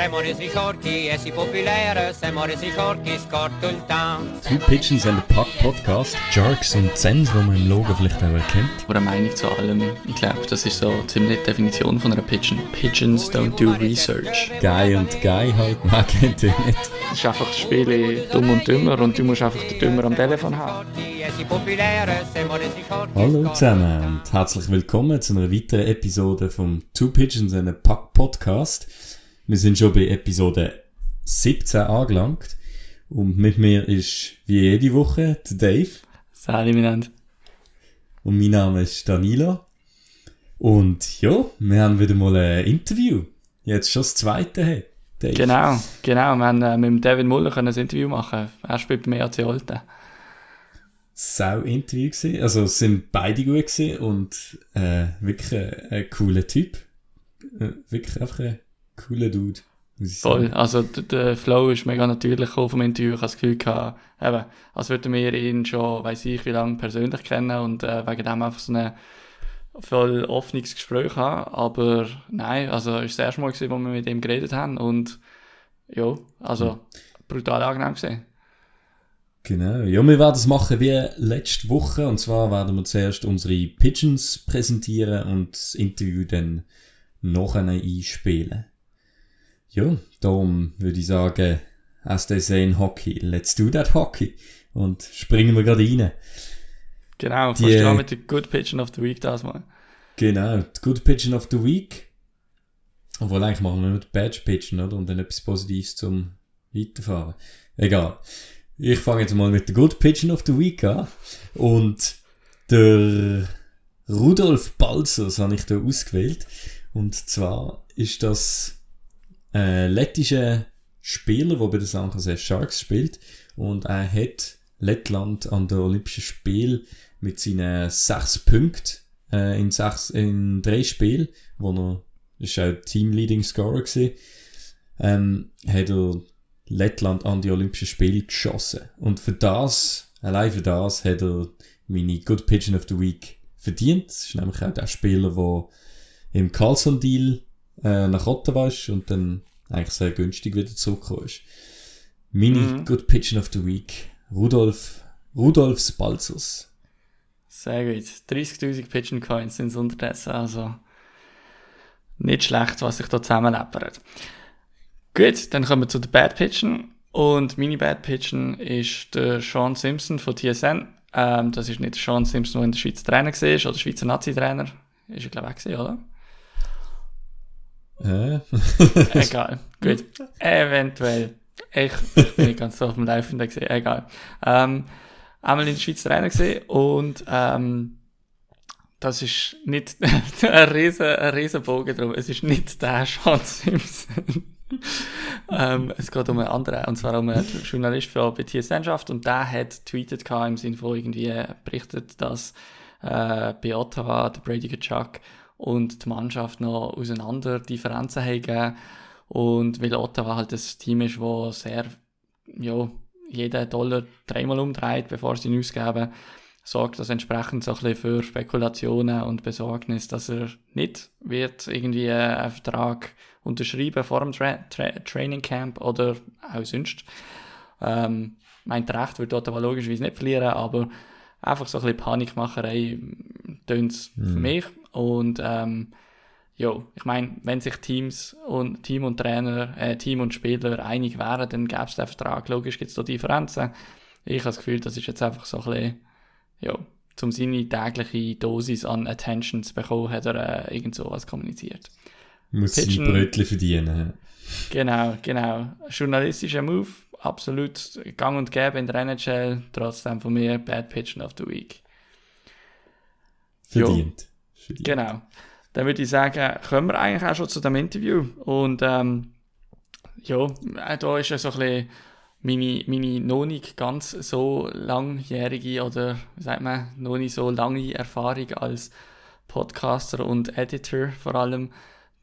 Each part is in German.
Siamo resi forti e si popolare, siamo resi forti, scorto il town. Two Pigeons and a Puck Podcast. Jerks und Zens, die man im Logo vielleicht auch erkennt. Eine Meinung zu allem. Ich glaube, das ist so ziemlich die Definition von einer Pigeon. Pigeons don't do research. Guy und Guy halt, man kennt ihn nicht. Es ist einfach das Spiel dumm und dümmer und du musst einfach den Dümmer am Telefon haben. Hallo zusammen und herzlich willkommen zu einer weiteren Episode vom Two Pigeons and a Puck Podcast. Wir sind schon bei Episode 17 angelangt und mit mir ist wie jede Woche der Dave Sali miteinander. und mein Name ist Danilo. Und ja, wir haben wieder mal ein Interview. Jetzt schon das zweite, hey. Dave. Genau, genau. Wir haben äh, mit dem Devin Muller können ein Interview machen. Er spielt beim EAC Olten. sau Interview gewesen. Also es sind beide gut gewesen und äh, wirklich ein, ein cooler Typ. Äh, wirklich einfach ein cooler Dude. Voll. Also der Flow ist mega natürlich gekommen vom Interview. Ich habe das Gefühl gehabt, eben, als würden wir ihn schon, weiß ich wie lange, persönlich kennen und äh, wegen dem einfach so ein voll offenes Gespräch haben. Aber nein, also es ist das erste Mal gewesen, wo wir mit ihm geredet haben und ja, also brutal angenehm gesehen. Genau. Ja, wir werden es machen wie letzte Woche. Und zwar werden wir zuerst unsere Pigeons präsentieren und das Interview dann nachher einspielen. Ja, darum würde ich sagen, as they say in Hockey, let's do that Hockey. Und springen wir gerade rein. Genau, Die, fast äh, mit der Good Pigeon of the Week das mal. Genau, die Good Pigeon of the Week. Obwohl, eigentlich machen wir nur die Badge Pigeon, oder? Und dann etwas Positives zum Weiterfahren. Egal. Ich fange jetzt mal mit der Good Pigeon of the Week an. Und der Rudolf Balzers habe ich da ausgewählt. Und zwar ist das ein lettischer Spieler, der bei den San Jose Sharks spielt. Und er hat Lettland an den Olympischen Spielen mit seinen sechs Punkten äh, in, sechs, in drei Spielen, wo er, ist auch Team-Leading Scorer gewesen, ähm, hat er Lettland an die Olympischen Spiele geschossen. Und für das, allein für das, hat er meine Good Pigeon of the Week verdient. Das ist nämlich auch der Spieler, der im Carlson-Deal äh, nach Ottawa ist und dann eigentlich sehr günstig wieder zurückgekommen ist. Meine Mhm. Good Pigeon of the Week, Rudolf, Rudolf Spalzers. Sehr gut. 30.000 Pigeon Coins sind es unterdessen, also nicht schlecht, was sich da zusammenleppert. Gut, dann kommen wir zu den Bad Pigeon. Und meine Bad Pigeon ist der Sean Simpson von TSN. Ähm, das ist nicht der Sean Simpson, der in der Schweiz Trainer war, oder Schweizer Nazi-Trainer. Ist er, glaube ich, auch gewesen, oder? Äh? Egal. Gut. Eventuell. Ich, ich bin nicht ganz so auf dem Laufenden gesehen. Egal. Ähm, einmal in der Schweiz Trainer gesehen und ähm, das ist nicht ein riesen, ein riesen Bogen drum. Es ist nicht der Sean Simpson. ähm, es geht um einen anderen, und zwar um einen Journalist für bei TSN schafft und der hat tweetet im Sinne von irgendwie berichtet, dass äh, bei Ottawa der Brady Chuck und die Mannschaft noch auseinander Differenzen haben gegeben. Und weil Ottawa halt das Team ist, wo sehr, ja, jeden Dollar dreimal umdreht, bevor sie ihn ausgeben, sorgt das entsprechend so ein bisschen für Spekulationen und Besorgnis, dass er nicht wird irgendwie einen Vertrag unterschreiben vor dem Tra Tra Training Camp oder auch sonst. Ähm, meint Recht wird Ottawa logischerweise nicht verlieren, aber einfach so ein bisschen Panikmacherei tönt es für mich. Und ähm, ja, ich meine, wenn sich Teams und Team und Trainer, äh, Team und Spieler einig wären, dann gäbe es den Vertrag. Logisch gibt es da Differenzen. Ich habe das Gefühl, das ist jetzt einfach so ein bisschen, ja, um seine tägliche Dosis an Attention zu bekommen, hat er äh, irgend sowas kommuniziert. Muss sein Pitchen. Brötchen verdienen. Genau, genau. Journalistischer Move, absolut gang und gäbe in der NHL, trotzdem von mir Bad Pitchen of the Week. ja. Jo. Verdient. Genau. Dann würde ich sagen, kommen wir eigentlich auch schon zu dem Interview. Und ähm, ja, äh, da ist ja so ein bisschen meine, meine noch nicht ganz so langjährige oder wie sagt man, noch nicht so lange Erfahrung als Podcaster und Editor vor allem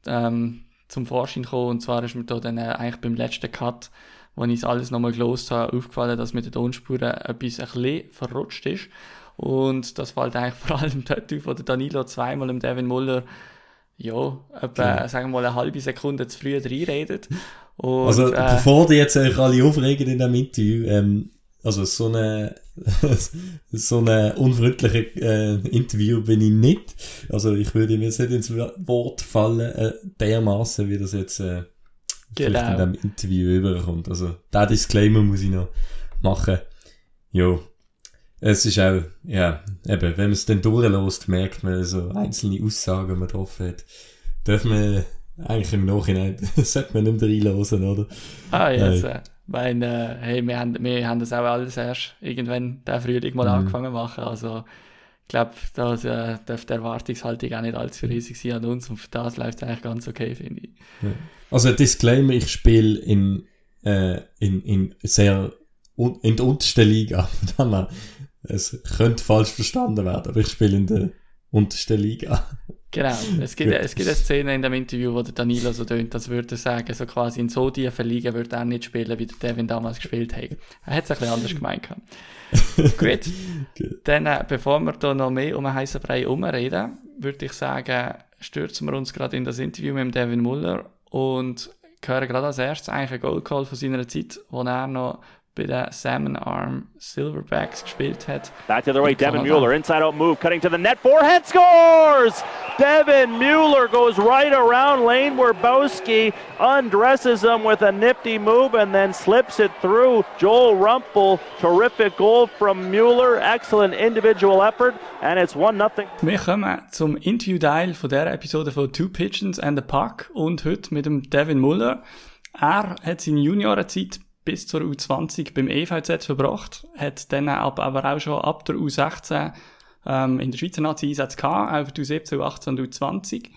ähm, zum Vorschein gekommen. Und zwar ist mir da dann äh, eigentlich beim letzten Cut, wo ich es alles nochmal gelost habe, aufgefallen, dass mit den Tonspuren etwas ein bisschen verrutscht ist. Und das fällt eigentlich vor allem dort auf, wo der Danilo zweimal dem Devin Muller ja, etwa, sagen wir mal, eine halbe Sekunde zu früh reinredet. Und, Also, äh, bevor die jetzt euch alle aufregen in diesem Interview, ähm, also so eine, so eine unfreundliche äh, Interview bin ich nicht. Also ich würde mir jetzt nicht ins Wort fallen, äh, dermaßen, wie das jetzt äh, vielleicht Genau. in diesem Interview überkommt. Also der Disclaimer muss ich noch machen. Jo. Es ist auch, ja, eben, wenn man es dann durchlässt, merkt man so einzelne Aussagen, die man getroffen hat. Darf man eigentlich im Nachhinein, sollte man nicht mehr reinhören, oder? Ah. Äh, weil, äh, hey, wir haben, wir haben das auch alles erst irgendwann der Frühling mal Mhm. angefangen zu machen. Also, ich glaube, da äh, dürfte die Erwartungshaltung auch nicht allzu riesig sein an uns. Und für das läuft es eigentlich ganz okay, finde ich. Also Disclaimer, ich spiele in, äh, in, in sehr in der untersten Liga. Es könnte falsch verstanden werden, aber ich spiele in der untersten Liga. Genau. Es gibt, es gibt eine Szene in dem Interview, wo der Danilo so tönt, als würde er sagen, so quasi in so tiefen Ligen würde er nicht spielen, wie der Devin damals gespielt hat. Er hat es ein bisschen anders gemeint. Gut. Gut. Dann, äh, bevor wir da noch mehr um einen heißen Brei herumreden, würde ich sagen, stürzen wir uns gerade in das Interview mit dem Devin Muller und hören gerade als erstes eigentlich einen Goal Call von seiner Zeit, wo er noch den Salmon Arm Silverbacks gespielt hat. Back the other way, Devin Mueller, inside out move, cutting to the net, forehand scores! Devin Mueller goes right around Lane Werbowski, undresses him with a nifty move, and then slips it through Joel Rumpel. Terrific goal from Mueller, excellent individual effort, and it's 1 0. Wir kommen zum Interview-Teil von dieser Episode von Two Pigeons and a Puck und heute mit dem Devin Muller. Er hat seine Juniorenzeit bis zur U20 beim EVZ verbracht, hat dann ab, aber auch schon ab der U16 ähm, in der Schweizer Nazi Einsatz gehabt, auch für die U17, U18 und U20.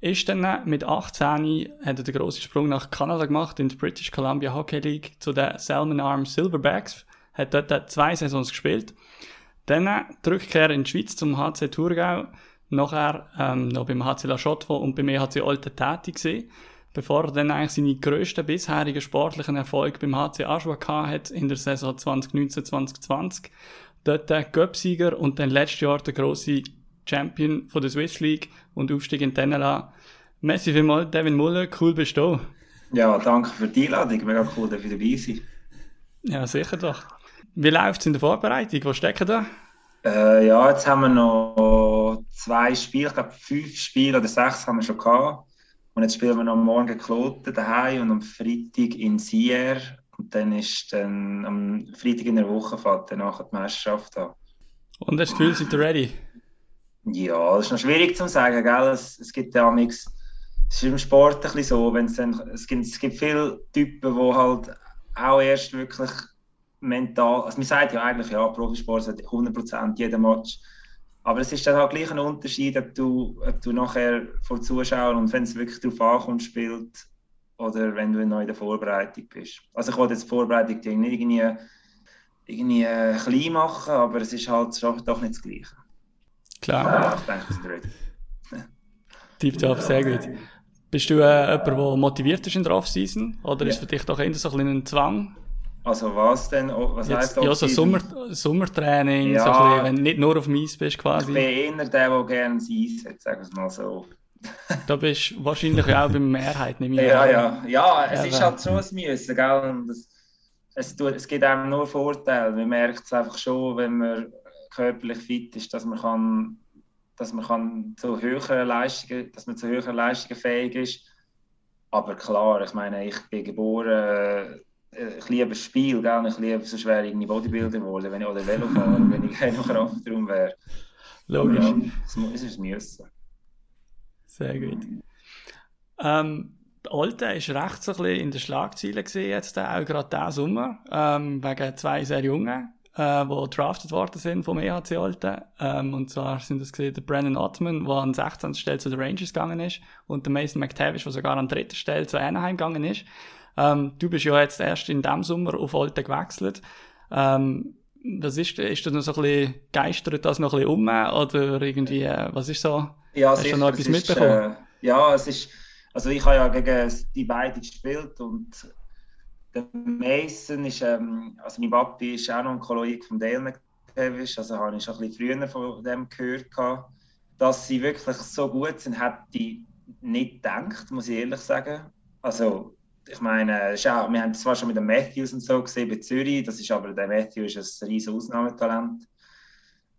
Ist dann mit 18 hat er den grossen Sprung nach Kanada gemacht, in die British Columbia Hockey League zu den Salmon Arm Silverbacks, hat dort zwei Saisons gespielt. Dann Rückkehr in die Schweiz zum HC Thurgau, nachher ähm, noch beim HC La Chaux und beim EHC Olten tätig gewesen, bevor er dann eigentlich seine grössten bisherigen sportlichen Erfolge beim HC Aschua hat in der Saison 2019-2020. Dort der Göpsieger und dann letztes Jahr der grosse Champion von der Swiss League und Aufstieg in Tenela. Messi vielmals, Devin Muller, cool bist du. Ja, danke für die Einladung. Mega cool, dass ich dabei sein. Ja, sicher doch. Wie läuft es in der Vorbereitung? Wo stecken da? Äh, ja, jetzt haben wir noch zwei Spiele, ich glaube fünf Spiele oder sechs haben wir schon gehabt. Und jetzt spielen wir noch morgen Kloten daheim und am Freitag in Sier. Und dann ist dann am Freitag in der Woche fährt dann nachher die Meisterschaft an. Und hast du das Gefühl, seid ihr ready? Ja, das ist noch schwierig zu sagen, gell? Es, es gibt ja nichts. Es ist im Sport ein bisschen so, wenn's dann, es, gibt, es gibt viele Typen, die halt auch erst wirklich mental, also man sagt ja eigentlich, ja, Profisport ist 100% jeden Match, aber es ist dann halt gleich ein Unterschied, ob du, ob du nachher vor Zuschauern und wenn es wirklich darauf ankommt, spielt, oder wenn du noch in der Vorbereitung bist. Also ich wollte jetzt die Vorbereitung nicht irgendwie, irgendwie äh, klein machen, aber es ist halt doch nicht das Gleiche. Klar, Ja, ich denke, ready. tipptopp, sehr gut. Bist du äh, jemand, der motiviert ist in der Off-Season? Oder ist Ja. für dich doch eher so ein, bisschen ein Zwang? Also was denn? Was Jetzt, heisst ja, so? Sommer, Sommertraining, Ja. so ein bisschen, wenn du nicht nur auf dem Eis bist Ich quasi. bin eher der, der gerne das Eis hat, sagen wir es mal so. Da bist du wahrscheinlich auch bei der Mehrheit, nehme ich Ja, an. ja, ja, es Ja, ist halt schon ein Müssen, gell? Und es, es, tut, es gibt einem nur Vorteile. Man merkt es einfach schon, wenn man körperlich fit ist, dass man kann, dass man kann zu höheren Leistungen, dass man zu höheren Leistungen fähig ist. Aber klar, ich meine, ich bin geboren, ich liebe das Spiel, gell? Ich liebe so schwer irgendwie Bodybuilder geworden, wenn ich oder Velofahrer, wenn ich keine Kraftraum wäre. Logisch. Ja, es ist Müssen. Sehr gut. Ähm, die Alte ist recht so ein bisschen in den Schlagzeilen gesehen jetzt, äh, auch gerade diesen Sommer, ähm, wegen zwei sehr Jungen, äh, die drafted worden sind vom EHC Alte. Ähm, und zwar sind das gesehen der Brennan Ottman, der an 16. Stelle zu den Rangers gegangen ist, und der Mason McTavish, der sogar an dritter Stelle zu Anaheim gegangen ist. Ähm, du bist ja jetzt erst in diesem Sommer auf Alte gewechselt. Ähm, was ist, ist das noch so ein bisschen, geistert das noch ein bisschen um, oder irgendwie, äh, was ist so? Ja, Hast du noch etwas ist, mitbekommen? Äh, ja, es ist, also ich habe ja gegen die beiden gespielt und der Mason ist, ähm, also mein Papi ist auch noch ein Kollege von Dale McTavish, also habe ich schon ein bisschen früher von dem gehört gehabt. Dass sie wirklich so gut sind, hätte ich nicht gedacht, muss ich ehrlich sagen. Also, ich meine, auch, wir haben zwar schon mit dem Matthews und so gesehen bei Zürich, das ist aber, der Matthews ist ein riesiges Ausnahmetalent.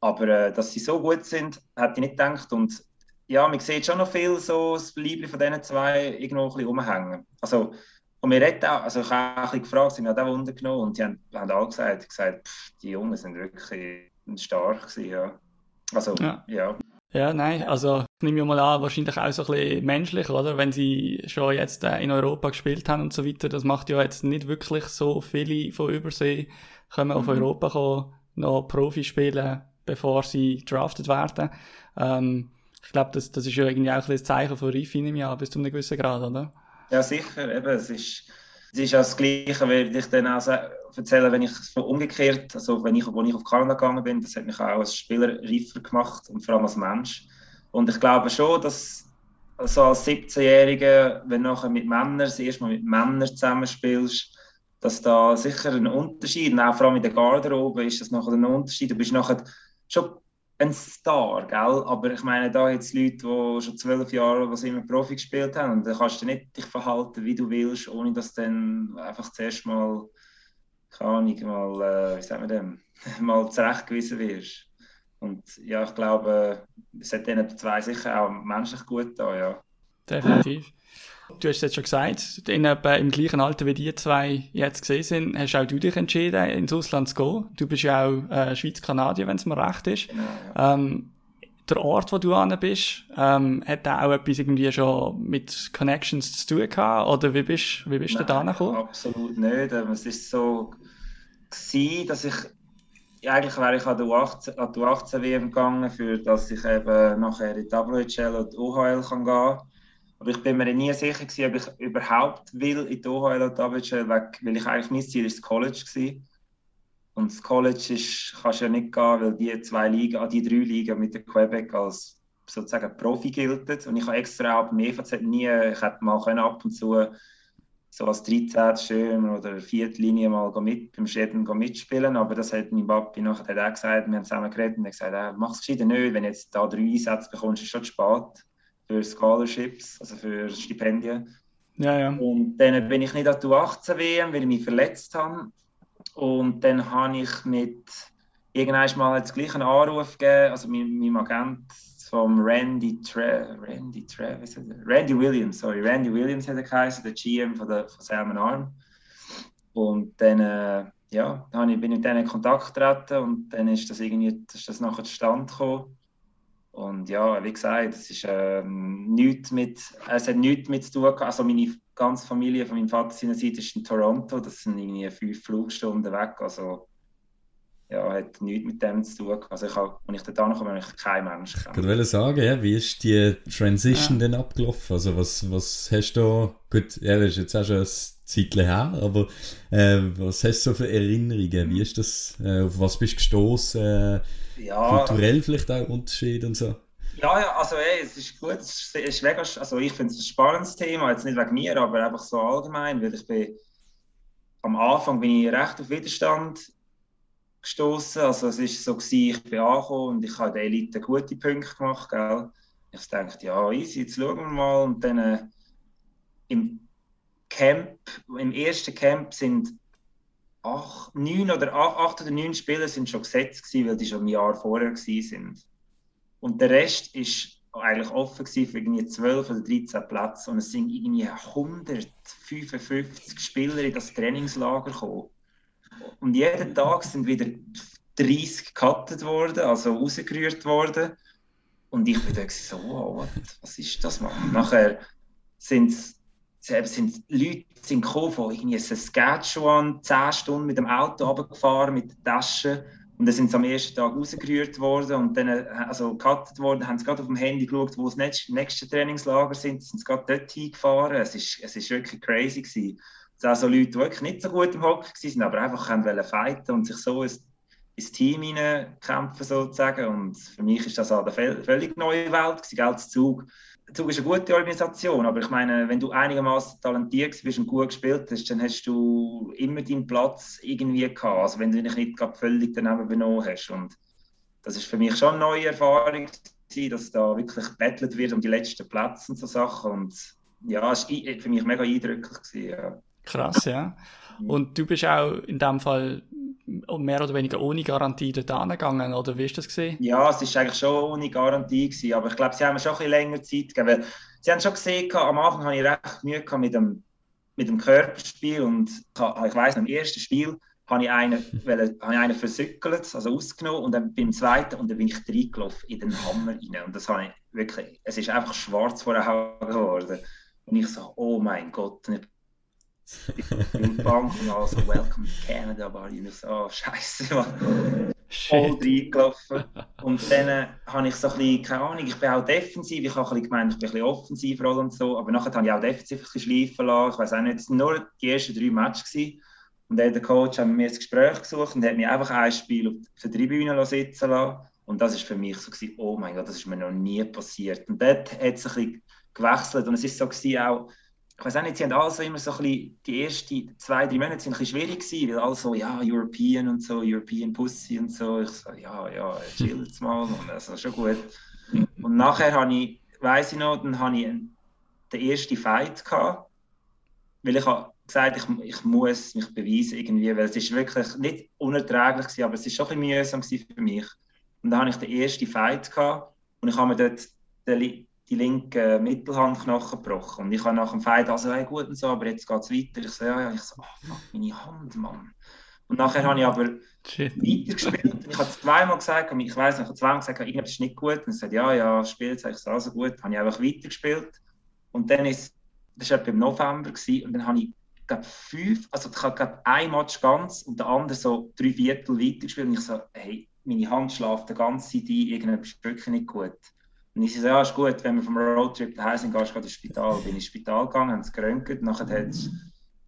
Aber äh, dass sie so gut sind, hätte ich nicht gedacht. Und ja, man sieht schon noch viel so das Liebling von diesen zwei irgendwo ein bisschen rumhängen. Also, und wir reden auch, also ich habe auch ein bisschen gefragt, sie haben auch Wunder genommen und die haben, haben alle gesagt, gesagt pff, die Jungen sind wirklich stark gewesen, ja. Also, ja. ja. Ja, nein, also ich nehme mal an, wahrscheinlich auch so ein bisschen menschlich, oder? Wenn sie schon jetzt äh, in Europa gespielt haben und so weiter, das macht ja jetzt nicht wirklich so viele von Übersee, auf mhm. Europa kommen, noch Profi spielen, bevor sie drafted werden. Ähm, ich glaube, das, das ist ja irgendwie auch ein, ein Zeichen von Reife in Jahr bis zu einem gewissen Grad, oder? Ja, sicher. Eben, es ist, es ist das Gleiche, würde ich dann auch erzählen, wenn ich umgekehrt, also wenn ich, als ich auf Kanada gegangen bin, das hat mich auch als Spieler reifer gemacht und vor allem als Mensch. Und ich glaube schon, dass also als 17-Jähriger, wenn du nachher mit Männern, das Mal mit Männern zusammenspielst, dass da sicher ein Unterschied, und auch vor allem in der Garderobe ist das nachher ein Unterschied. Du bist nachher schon ein Star, gell? Aber ich meine, da jetzt Leute, die schon zwölf Jahre was immer Profi gespielt haben, und da kannst du nicht dich verhalten, wie du willst, ohne dass du dann einfach zuerst mal, keine Ahnung, mal, äh, wie sagen wir dem, mal zurechtgewiesen wirst. Und ja, ich glaube, es hat denen zwei sicher auch menschlich gut da, ja. Definitiv. Du hast jetzt schon gesagt, in, äh, im gleichen Alter wie die zwei jetzt gesehen sind, hast auch du dich entschieden, ins Ausland zu gehen. Du bist ja auch äh, Schweiz-Kanadier, wenn es mir recht ist. Genau, ja. ähm, der Ort, wo du an bist, ähm, hat da auch etwas irgendwie schon mit Connections zu tun gehabt? Oder wie bist, wie bist Nein, du da gekommen? Absolut nicht. Ähm, es ist so gewesen, dass ich eigentlich wäre ich an die U18, an die U18 WM gegangen, für dass ich eben nachher in die WHL und die OHL kann gehen aber ich bin mir nie sicher gewesen, ob ich überhaupt will in die OHL oder WHL, weil ich eigentlich mein Ziel ist das College war. Und das College ist, kannst ja nicht gehen, weil die zwei Ligen, die drei Ligen mit der Quebec als sozusagen Profi gelten. Und ich habe extra auch beim EVZ nie, ich hätte mal können ab und zu so als 13. Stürmer oder Viertlinie mal mit, beim Schäden mitspielen, aber das hat mein Papi nachher hat auch gesagt, wir haben zusammen geredet und er gesagt, äh, mach es gescheiter nicht, wenn du jetzt da drei Einsätze bekommst, ist es schon zu spät für Scholarships, also für Stipendien. Ja, ja. Und dann bin ich nicht an die U18 WM, weil ich mich verletzt habe. Und dann habe ich mit irgendwann mal das gleiche Anruf gegeben, also mein, mein Agent vom Randy Tre Randy Travis, Randy Williams, sorry, Randy Williams hat er geheißen, der GM von, der, von Salmon Arm. Und dann äh, ja, dann bin ich mit denen in Kontakt getreten und dann ist das irgendwie, ist das nachher zustande gekommen. Und ja, wie gesagt, es, ist, ähm, nichts mit, es hat nichts mit zu tun Also meine ganze Familie von meinem Vater seiner Seite ist in Toronto. Das sind irgendwie fünf Flugstunden weg. Also ja, hat nichts mit dem zu tun. Also ich habe, als ich da ankomme, habe ich keinen Menschen Ich wollte sagen, ja, wie ist die Transition ja. denn abgelaufen? Also was, was hast du, gut, ja, das ist jetzt auch schon ein Zeitchen her, aber äh, was hast du so für Erinnerungen? Wie ist das, äh, auf was bist du gestoßen? Äh, ja. kulturell vielleicht auch Unterschiede und so? Ja, ja, also ey, es ist gut, es ist mega, also ich finde es ein spannendes Thema, jetzt nicht wegen mir, aber einfach so allgemein, weil ich bin, am Anfang bin ich recht auf Widerstand gestoßen. Also es ist so gewesen, ich bin angekommen und ich habe der Elite gute Punkte gemacht, gell. Ich dachte, ja, easy, jetzt schauen wir mal. Und dann äh, im Camp, im ersten Camp sind acht, neun oder acht, acht oder neun Spieler sind schon gesetzt gewesen, weil die schon ein Jahr vorher sind. Und der Rest ist eigentlich offen gewesen für irgendwie 12 oder 13 Plätze und es sind irgendwie 155 Spieler in das Trainingslager gekommen. Und jeden Tag sind wieder 30 gecuttet worden, also rausgerührt worden. Und ich bin da so, wow, was ist das? Nachher sind sind Leute sind gekommen von irgendwie Saskatchewan, 10 Stunden mit dem Auto runtergefahren, mit den Taschen. Und dann sind sie am ersten Tag rausgerührt worden und dann, also gecuttet worden, haben sie gerade auf dem Handy geschaut, wo das nächste Trainingslager sind, sind sie gerade dort hingefahren. Es ist, es ist wirklich crazy gewesen. Es auch so Leute, die wirklich nicht so gut im Hockey waren, aber einfach wollen fighten und sich so ins, ins Team kämpfen sozusagen. Und für mich ist das eine völlig neue Welt gewesen, als Zug Zug ist eine gute Organisation, aber ich meine, wenn du einigermaßen talentiert bist und gut gespielt hast, dann hast du immer deinen Platz irgendwie gehabt. Also wenn du dich nicht gerade völlig daneben benommen hast. Und das ist für mich schon eine neue Erfahrung dass da wirklich gebettelt wird um die letzten Plätze und so Sachen. Und ja, es war für mich mega eindrücklich. Gewesen, ja. Krass, ja. Und du bist auch in dem Fall mehr oder weniger ohne Garantie dort angegangen, oder wie ist das gesehen? Ja, es war eigentlich schon ohne Garantie gewesen, aber ich glaube, sie haben mir schon ein bisschen länger Zeit gegeben, weil sie haben schon gesehen, am Anfang hatte ich recht Mühe mit dem, mit dem Körperspiel und ich weiß im ersten Spiel habe ich einen, weil, habe ich einen versückelt, also ausgenommen und dann beim zweiten und dann bin ich reingelaufen in den Hammer rein und das habe ich wirklich, es ist einfach schwarz vor der Haut geworden und ich so, oh mein Gott, und in die Bank und alle so, welcome to Canada. Und ich so, oh, scheiße, man. Voll reingelaufen. Und dann äh, habe ich so ein bisschen, keine Ahnung, ich bin auch defensiv, ich habe ein bisschen gemeint, ich bin ein bisschen offensiv und so, aber nachher habe ich auch defensiv ein bisschen schleifen lassen. Ich weiß auch nicht, es waren nur die ersten drei Matches. Gewesen. Und dann der Coach hat mir ein Gespräch gesucht und hat mir einfach ein Spiel auf der Tribüne sitzen lassen. Und das war für mich so, gewesen, oh mein Gott, das ist mir noch nie passiert. Und dort hat es ein bisschen gewechselt und es ist so gewesen, auch, ich weiß auch nicht, sie haben also immer so ein bisschen, die ersten zwei, drei Monate sind ein bisschen schwierig gewesen, weil alle so, ja, European und so, European Pussy und so. Ich so, ja, ja, chill jetzt mal und also schon gut. Und nachher habe ich, weiß ich noch, dann habe ich den ersten Fight gehabt, weil ich habe gesagt, ich, ich muss mich beweisen irgendwie, weil es ist wirklich nicht unerträglich gewesen, aber es ist schon ein bisschen mühsam für mich. Und dann habe ich den ersten Fight gehabt und ich habe mir dort den, die linke Mittelhandknochen gebrochen. Und ich habe nach dem Fight also, hey, gut und so, aber jetzt geht es weiter. Ich so, ja, ja, ich so, oh, fuck, meine Hand, Mann. Und nachher habe ich aber weitergespielt. Ich habe zweimal gesagt, ich weiß nicht, ich habe zweimal gesagt, irgendwas ist nicht gut. Und ich sagte, ja, ja, spielt es also gut. Dann habe ich einfach weitergespielt. Und dann ist, das war etwa im November gewesen, und dann habe ich glaube fünf, also ich habe ein Match ganz und der andere so drei Viertel weitergespielt. Und ich so, hey, meine Hand schläft die ganze Zeit ein, irgendetwas ist wirklich nicht gut. Und ich so, ja, ist gut, wenn wir vom Roadtrip daheim sind, gehst du ins Spital. Bin ins Spital gegangen, haben es geröntgt, nachher hat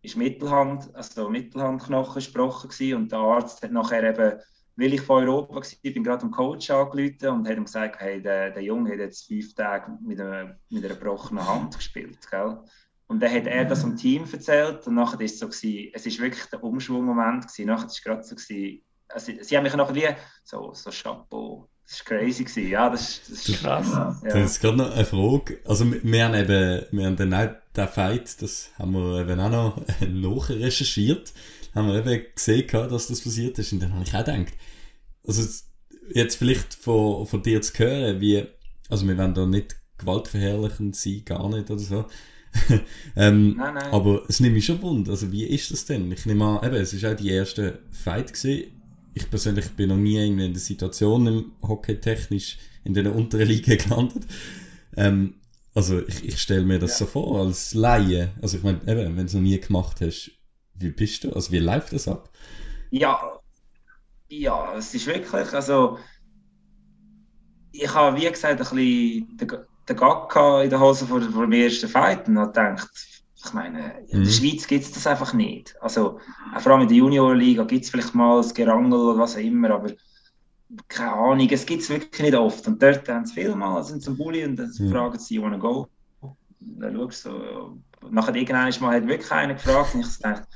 ist Mittelhand, also Mittelhandknochen gesprochen gewesen, und der Arzt hat nachher eben, weil ich von Europa war, bin gerade dem Coach angerufen und hat ihm gesagt, hey, der, der Junge hat jetzt fünf Tage mit einer, mit einer gebrochenen Hand gespielt, gell? Und dann hat er das am Team erzählt und nachher ist es so gewesen, es ist wirklich der Umschwungmoment gewesen, nachher ist es gerade so gewesen, also, sie haben mich nachher wie so, so Chapeau, das war crazy. Gewesen. Ja, das, das ist krass. Ja. Das ist gerade noch eine Frage. Also, wir haben eben, wir haben dann auch den Fight, das haben wir eben auch noch nachrecherchiert. Haben wir eben gesehen, dass das passiert ist. Und dann habe ich auch gedacht, also, jetzt vielleicht von, von dir zu hören, wie, also, wir wollen da nicht gewaltverherrlichend sein, gar nicht oder so. ähm, nein, nein. Aber es nimmt mich schon wund. Also, wie ist das denn? Ich nehme an, eben, es war auch die erste Fight gewesen ich persönlich bin noch nie in der Situation im Hockey technisch in den unteren Ligen gelandet. Ähm, also ich, ich stelle mir das ja. so vor als Laie. Also ich meine, wenn du es noch nie gemacht hast, wie bist du? Also wie läuft das ab? Ja, ja, es ist wirklich, also ich habe wie gesagt ein bisschen den, den Gag in der Hose vor, vor dem ersten Fight und habe gedacht, ich meine, in mhm. der Schweiz gibt es das einfach nicht. Also, vor allem in der Juniorliga gibt es vielleicht mal ein Gerangel oder was auch immer, aber keine Ahnung, es gibt es wirklich nicht oft. Und dort haben sie viel mal, sind zum Bulli und dann mhm. fragen sie, you wanna go? dann schaust du so, nachher irgendwann mal hat wirklich einer gefragt und ich dachte,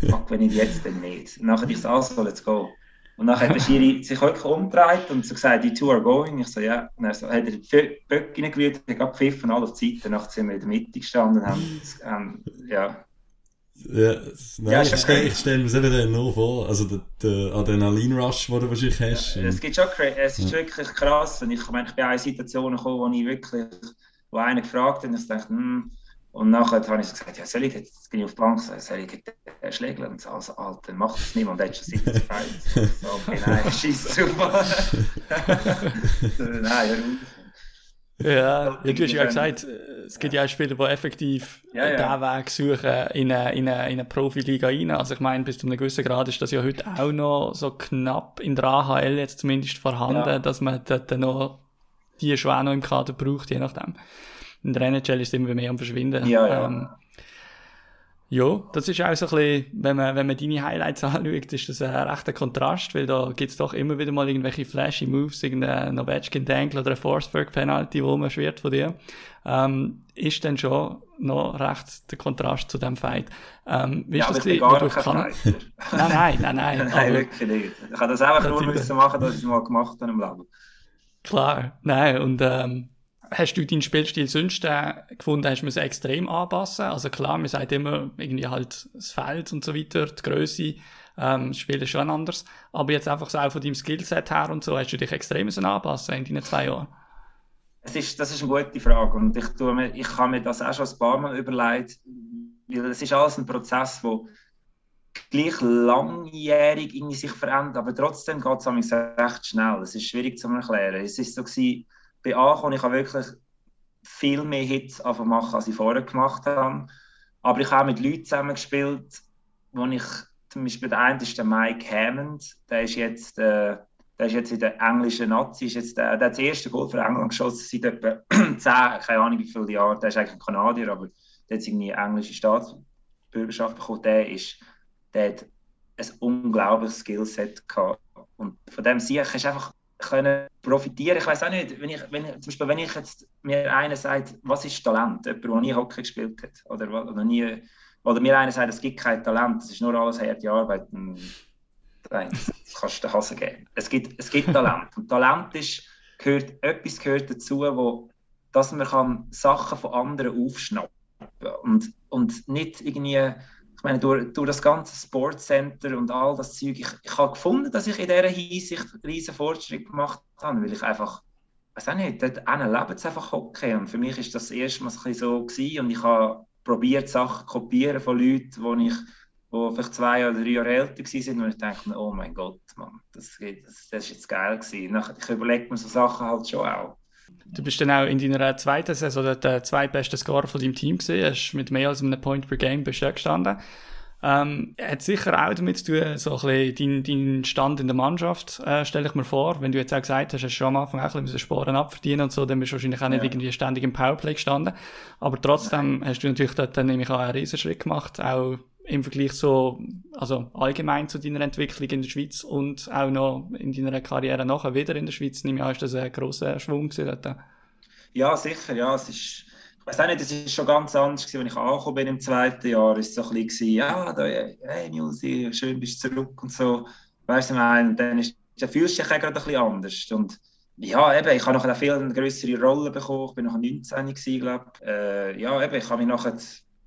fuck, wenn ich jetzt dann nicht. Und nachher ich so, also, let's go. Und dann hat der Schiri sich wirklich umgedreht und so gesagt, die two are going. Ich so, ja. Und dann so, hat er die Böcke reingerührt, hat gepfiffen, alle auf die Seite. Danach sind wir in der Mitte gestanden und haben, haben ja. Ja, nein, ja, ich stelle stell mir das nur vor, also der, der Adrenalin-Rush, den du wahrscheinlich hast. Ja, es, gibt schon, es ist ja. wirklich krass. Und ich, ich, meine, ich bin in Situationen gekommen, wo ich wirklich, wo einer gefragt hat und ich dachte, hm, und nachher habe ich so gesagt, ja, soll ich jetzt, bin ich auf die Bank, soll ich jetzt schlägeln? Und so, also, Alter, macht das niemand, der hat schon 70 Fights. So, okay, nein, scheiß super. nein, hör ja, ja, du hast ja gesagt, es gibt ja auch Spieler, die effektiv ja, ja. diesen Weg suchen in eine, in eine, in eine Profiliga rein. Also ich meine, bis zu einem gewissen Grad ist das ja heute auch noch so knapp in der AHL jetzt zumindest vorhanden, ja. dass man dort noch die schon auch noch im Kader braucht, je nachdem in der NHL ist es immer mehr am Verschwinden. Ja, ja. Ähm, ja, das ist auch so ein bisschen, wenn man, wenn man deine Highlights anschaut, ist das ein rechter Kontrast, weil da gibt's doch immer wieder mal irgendwelche flashy Moves, irgendein Novechkin Dangle oder ein Forsberg Penalty, wo man schwert von dir. Ähm, ist dann schon noch recht der Kontrast zu dem Fight. Ähm, wie ja, ist das gewesen, gar kein kann... Nein, nein, nein, nein. nein, wirklich nicht. Ich habe das einfach nur müssen machen, dass ich es mal gemacht habe im Leben. Klar, nein, und ähm, hast du deinen Spielstil sonst äh, gefunden, hast es extrem anpassen? Also klar, man sagt immer irgendwie halt das Feld und so weiter, die Größe, ähm, das Spiel ist schon anders. Aber jetzt einfach so auch von deinem Skillset her und so, hast du dich extrem anpassen in deinen zwei Jahren? Es ist, das ist eine gute Frage und ich, tue mir, ich habe mir das auch schon ein paar Mal überlegt, weil es ist alles ein Prozess, der gleich langjährig irgendwie sich verändert, aber trotzdem geht es recht schnell. Es ist schwierig zu erklären. Es ist so gewesen, bei Ankommen, ich habe wirklich viel mehr Hits machen, als ich vorher gemacht habe. Aber ich habe mit Leuten zusammengespielt, wo ich zum Beispiel der eine ist der Mike Hammond, der ist jetzt, äh, der ist jetzt in der englischen Nazi, ist jetzt der, der hat das erste Goal für England geschossen seit etwa 10, keine Ahnung wie viele Jahre, der ist eigentlich ein Kanadier, aber der hat irgendwie englische Staatsbürgerschaft bekommen, der ist, der hat ein unglaubliches Skillset gehabt. Und von dem hast du einfach können profitieren. Ich weiß auch nicht, wenn ich, wenn, zum Beispiel, wenn ich jetzt mir einer sagt, was ist Talent? Jemand, der nie Hockey gespielt hat oder, oder nie, oder mir einer sagt, es gibt kein Talent, es ist nur alles harte Arbeit, dann, dann kannst du den Hasen geben. Es gibt, es gibt Talent und Talent ist, gehört, etwas gehört dazu, wo, dass man kann Sachen von anderen aufschnappen und, und nicht irgendwie ich meine, durch, durch das ganze Sportcenter und all das Zeug, ich, ich habe gefunden, dass ich in dieser Hinsicht riesen Fortschritt gemacht habe, weil ich einfach, weiß auch nicht, dort leben es einfach Hockey und für mich ist das erste Mal so gewesen und ich habe probiert, Sachen zu kopieren von Leuten, wo ich wo vielleicht zwei oder drei Jahre älter waren und ich dachte oh mein Gott, Mann, das, das, das ist jetzt geil gewesen. Ich überlege mir so Sachen halt schon auch. Du bist dann auch in deiner zweiten Saison der zweitbeste Scorer von deinem Team gesehen, hast mit mehr als einem Point per Game bist gestanden. Ähm, hat sicher auch damit zu tun, so ein bisschen dein, dein Stand in der Mannschaft, äh, stelle ich mir vor. Wenn du jetzt auch gesagt hast, hast du schon am Anfang auch ein bisschen Sporen abverdienen und so, dann bist du wahrscheinlich auch nicht ja. irgendwie ständig im Powerplay gestanden. Aber trotzdem hast du natürlich dort dann nämlich auch einen Riesenschritt gemacht, auch im Vergleich so, also allgemein zu deiner Entwicklung in der Schweiz und auch noch in deiner Karriere nachher wieder in der Schweiz, nehme ich an, ist das ein grosser Schwung gewesen? Ja, sicher, ja, es ist, ich weiß auch nicht, es ist schon ganz anders gewesen, wenn ich angekommen bin im zweiten Jahr, ist so ein bisschen, ja, da, hey Musi, schön bist du zurück und so, weißt du, und dann ist, fühlst du dich auch gerade ein bisschen anders und ja, eben, ich habe noch eine viel größere Rolle bekommen, ich bin noch 19 gewesen, glaube äh, ja, eben, ich habe mich nachher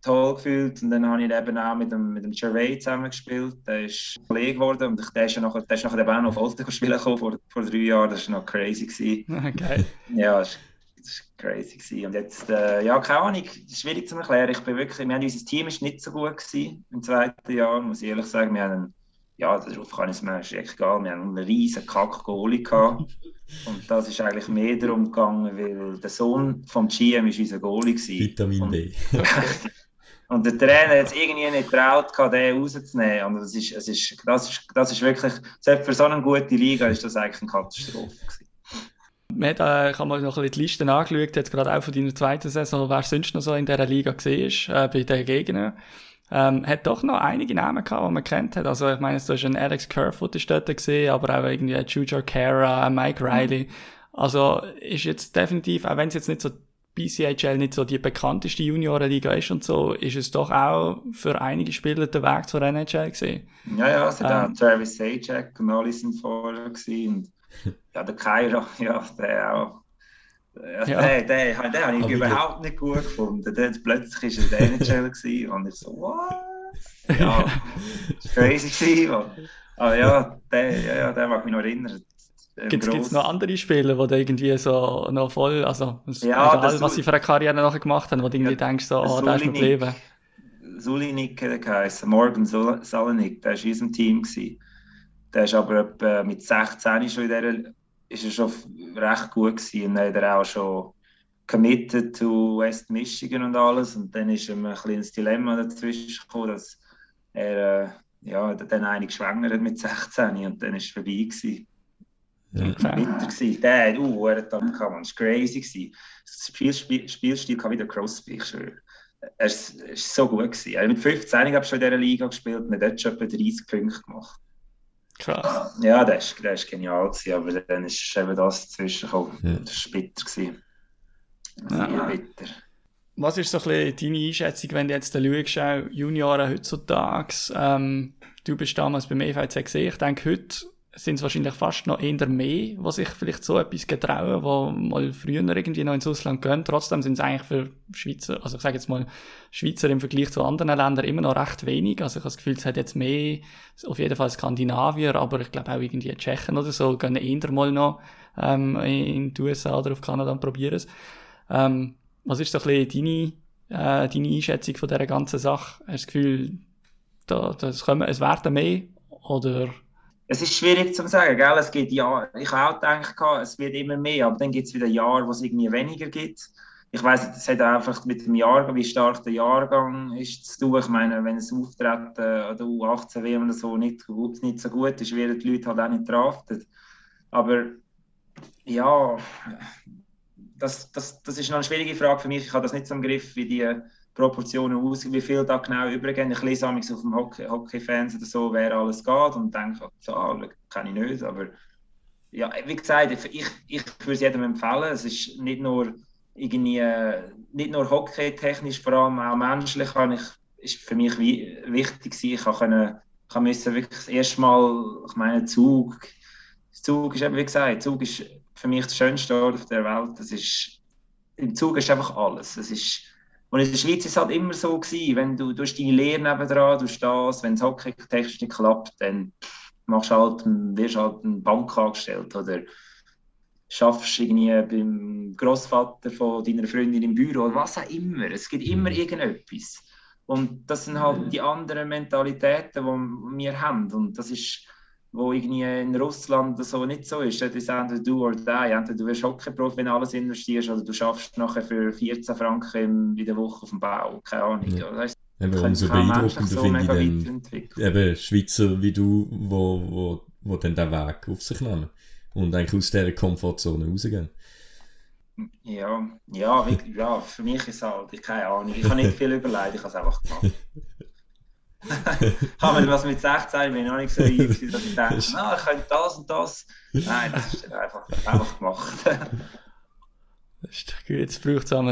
toll gefühlt. Und dann habe ich eben auch mit dem, mit dem Gervais zusammengespielt. Der ist Kollege geworden und der ist ja nachher, der ist nachher eben auch noch auf Olten spielen gekommen vor, vor drei Jahren. Das war noch crazy. Gewesen. Geil. Ja, das war crazy. Gewesen. Und jetzt, äh, ja, keine Ahnung, das ist schwierig zu erklären. Ich bin wirklich, wir haben, unser Team ist nicht so gut gewesen im zweiten Jahr, muss ich ehrlich sagen. Wir haben ja, darauf kann ich es mir egal. Wir haben einen riesen Kack-Goalie gehabt. Und das ist eigentlich mehr darum gegangen, weil der Sohn vom GM ist unser Goalie gewesen. Vitamin D. Und der Trainer hat es irgendwie nicht traut, den rauszunehmen. Und das ist, es ist, das ist, das ist wirklich, selbst für so eine gute Liga ist das eigentlich eine Katastrophe. Gewesen. Wir haben, äh, ich habe mal noch ein bisschen die Listen angeschaut, jetzt gerade auch von deiner zweiten Saison, wer sonst noch so in dieser Liga ist, äh, bei den Gegnern. Ähm, hat doch noch einige Namen gehabt, die man kennt hat. Also, ich meine, du hast einen Alex Kerfoot ist dort gesehen, aber auch irgendwie Juju Cara, Mike Riley. Also, ist jetzt definitiv, auch wenn es jetzt nicht so BCHL nicht so die bekannteste Juniorenliga ist und so, ist es doch auch für einige Spieler der Weg zur NHL gesehen. Ja, ja, es hat ähm, Travis Sajak und alle sind vorher gewesen. Und ja, der Kairo, ja, der auch. Ja, ja. Den, den, den, den habe ich überhaupt nicht gut gefunden. Der, plötzlich war er der NHL gewesen, und ich so, what? Ja, das war crazy gewesen, Aber ja, der, ja, der mag mich noch erinnern. Gibt es noch andere Spieler, die irgendwie so noch voll, also ja, egal, was sie für eine Karriere nachher gemacht haben, wo du irgendwie ja, denkst, so, oh, da ist noch geblieben? Sulinik geheißen, Morgan Sulinik, der war in unserem Team. Gewesen. Der ist aber mit 16 schon in dieser, ist er schon recht gut gewesen und hat er auch schon committed to West Michigan und alles und dann ist ihm ein kleines Dilemma dazwischen gekommen, dass er äh, ja, dann einig schwanger hat mit 16 und dann ist es vorbei gewesen. Ja. Winter gewesen. Der hat uh, er dann kam, das war crazy. Das Spiel, Spielstil kam wieder Crosby, ich schwöre. Er war so gut. Gewesen. Er mit 15 habe ich schon in dieser Liga gespielt und hat dort schon etwa 30 Punkte gemacht. Krass. Ja, das war genial, gewesen, aber dann ist eben das dazwischen gekommen. Ja. Das war bitter. Gewesen. Ja. bitter. Was ist so ein bisschen deine Einschätzung, wenn du jetzt schaust, Junioren heutzutage, ähm, du bist damals beim EVC gesehen, ich denke, heute sind es wahrscheinlich fast noch eher mehr, was sich vielleicht so etwas getrauen, wo mal früher irgendwie noch ins Ausland gehen. Trotzdem sind es eigentlich für Schweizer, also ich sage jetzt mal, Schweizer im Vergleich zu anderen Ländern immer noch recht wenig. Also ich habe das Gefühl, es hat jetzt mehr, auf jeden Fall Skandinavier, aber ich glaube auch irgendwie Tschechen oder so, gehen eher mal noch ähm, in die USA oder auf Kanada und probieren es. Ähm, was ist so ein bisschen deine, äh, deine Einschätzung von dieser ganzen Sache? Hast du das Gefühl, da, das kommen, es werden mehr oder es ist schwierig zu sagen, gell? Es gibt ja, ich habe auch gedacht, es wird immer mehr, aber dann gibt es wieder Jahre, wo es irgendwie weniger gibt. Ich weiß, es hat einfach mit dem Jahrgang, wie stark der Jahrgang ist zu tun. Ich meine, wenn es Auftreten oder U18 WM oder so nicht, nicht so gut ist, werden die Leute halt auch nicht draftet. Aber ja, das, das, das ist noch eine schwierige Frage für mich. Ich habe das nicht so im Griff, wie die Proportionen aus, wie viel da genau übergehen. Ich lese auf dem Hockey, Hockey-Fans oder so, wer alles geht und denke, so, ah, kann ich nicht. Aber ja, wie gesagt, ich, ich würde es jedem empfehlen. Es ist nicht nur irgendwie, nicht nur hockeytechnisch, vor allem auch menschlich, ich, ist für mich wichtig gewesen. Ich kann, kann müssen wirklich das erste Mal, ich meine, Zug, Zug ist eben, wie gesagt, Zug ist für mich das schönste Ort auf der Welt. Das ist, Im Zug ist einfach alles. Es ist, und in der Schweiz ist es halt immer so gewesen, wenn du, du hast deine Lehre nebendran, du das, wenn es hockey-technisch nicht klappt, dann machst halt, wirst halt eine Bank angestellt oder schaffst irgendwie beim Großvater von deiner Freundin im Büro oder was auch immer. Es gibt immer mhm. irgendetwas. Und das sind halt die anderen Mentalitäten, die wir haben. Und das ist wo irgendwie in Russland so nicht so ist. Das ist entweder du oder die. Entweder du wirst Hockeyprofi, wenn du alles investierst, oder du schaffst nachher für 14 Franken in der Woche auf dem Bau. Keine Ahnung. Ja. Das heißt, eben, umso beeindruckender so finde ich dann eben Schweizer wie du, wo, wo, wo dann den Weg auf sich nehmen und eigentlich aus dieser Komfortzone rausgehen. Ja, ja, wie, ja, für mich ist es halt, ich keine Ahnung, ich habe nicht viel überlegt, ich habe es einfach gemacht. Habe mir was mit 16 bin ich noch nicht so reif, dass ich denke, ah, ich könnte das und das. Nein, das ist einfach, einfach gemacht. das ist doch gut, jetzt braucht es auch.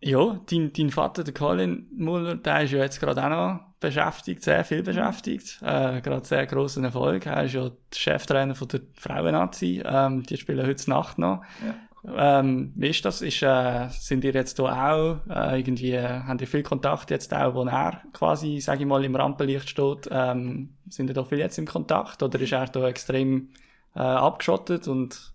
Ja, dein, dein Vater, der Colin Muller, der ist ja jetzt gerade auch noch beschäftigt, sehr viel beschäftigt. Äh, gerade sehr grossen Erfolg. Er ist ja der Cheftrainer von der Frauennazi. Ähm, die spielen heute Nacht noch. Ja. Ähm, wie ist das? Ist, äh, sind ihr jetzt da auch äh, irgendwie, äh, habt ihr viel Kontakt jetzt auch, wo er quasi, sage ich mal, im Rampenlicht steht? Ähm, sind ihr da viel jetzt im Kontakt oder ist er da extrem äh, abgeschottet und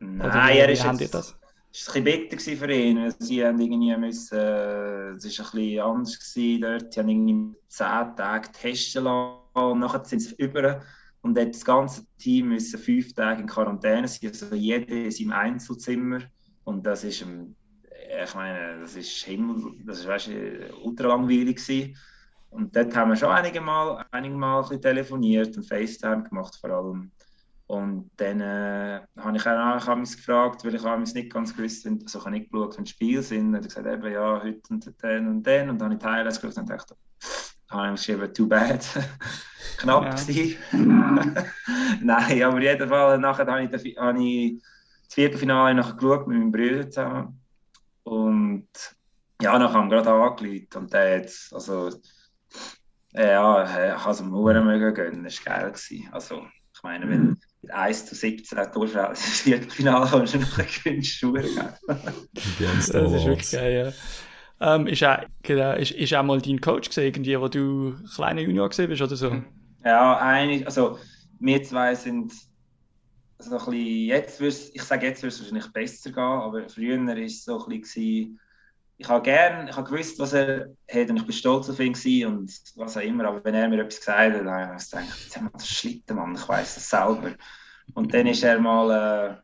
Nein, oder, er ist jetzt, das? ist ein bisschen bitter für ihn. Sie haben irgendwie müssen, äh, es ist ein bisschen anders gewesen dort. Sie haben irgendwie zehn Tage testen lassen und nachher sind sie über und das ganze Team müssen fünf Tage in Quarantäne sein, also jeder in seinem Einzelzimmer. Und das ist, ich meine, das ist Himmel, das ist weißt, ultra langweilig gewesen. Und dort haben wir schon einige Mal, einige Mal ein telefoniert und FaceTime gemacht vor allem. Und dann äh, habe ich auch noch gefragt, weil ich auch nicht ganz gewusst habe, also ich habe nicht geschaut, wenn Spiel sind. Und hat gesagt, eben, ja, heute und dann und dann. Und dann habe ich Highlights geschaut und dachte, habe ich geschrieben, too bad. Knapp ja. Nein, aber Fall, nachher habe ich, habe ich das Viertelfinale nachher geschaut mit meinem Bruder zusammen. Und ja, nachher haben wir gerade angerufen und der jetzt, also, ja, ich habe es ihm mega gönnen, das war geil. Gewesen. Also, ich meine, wenn mhm. mit 1 zu 17 Torschau ins Viertelfinale kommst, dann gewinnst du Das ist wirklich geil, ja. Ähm, ist, auch, genau, ist, ist auch mal dein Coach gesehen, irgendwie, wo du kleiner Junior gesehen bist oder so? Ja, eigentlich, also wir zwei sind so ein bisschen, jetzt ich sage jetzt wird es wahrscheinlich besser gehen, aber früher war es so ein bisschen, ich habe gern, ich habe gewusst, was er hat und ich bin stolz auf ihn und was auch immer, aber wenn er mir etwas gesagt hat, dann habe ich gedacht, jetzt haben wir das Schlitten, Mann, ich weiß das selber. Und dann ist er mal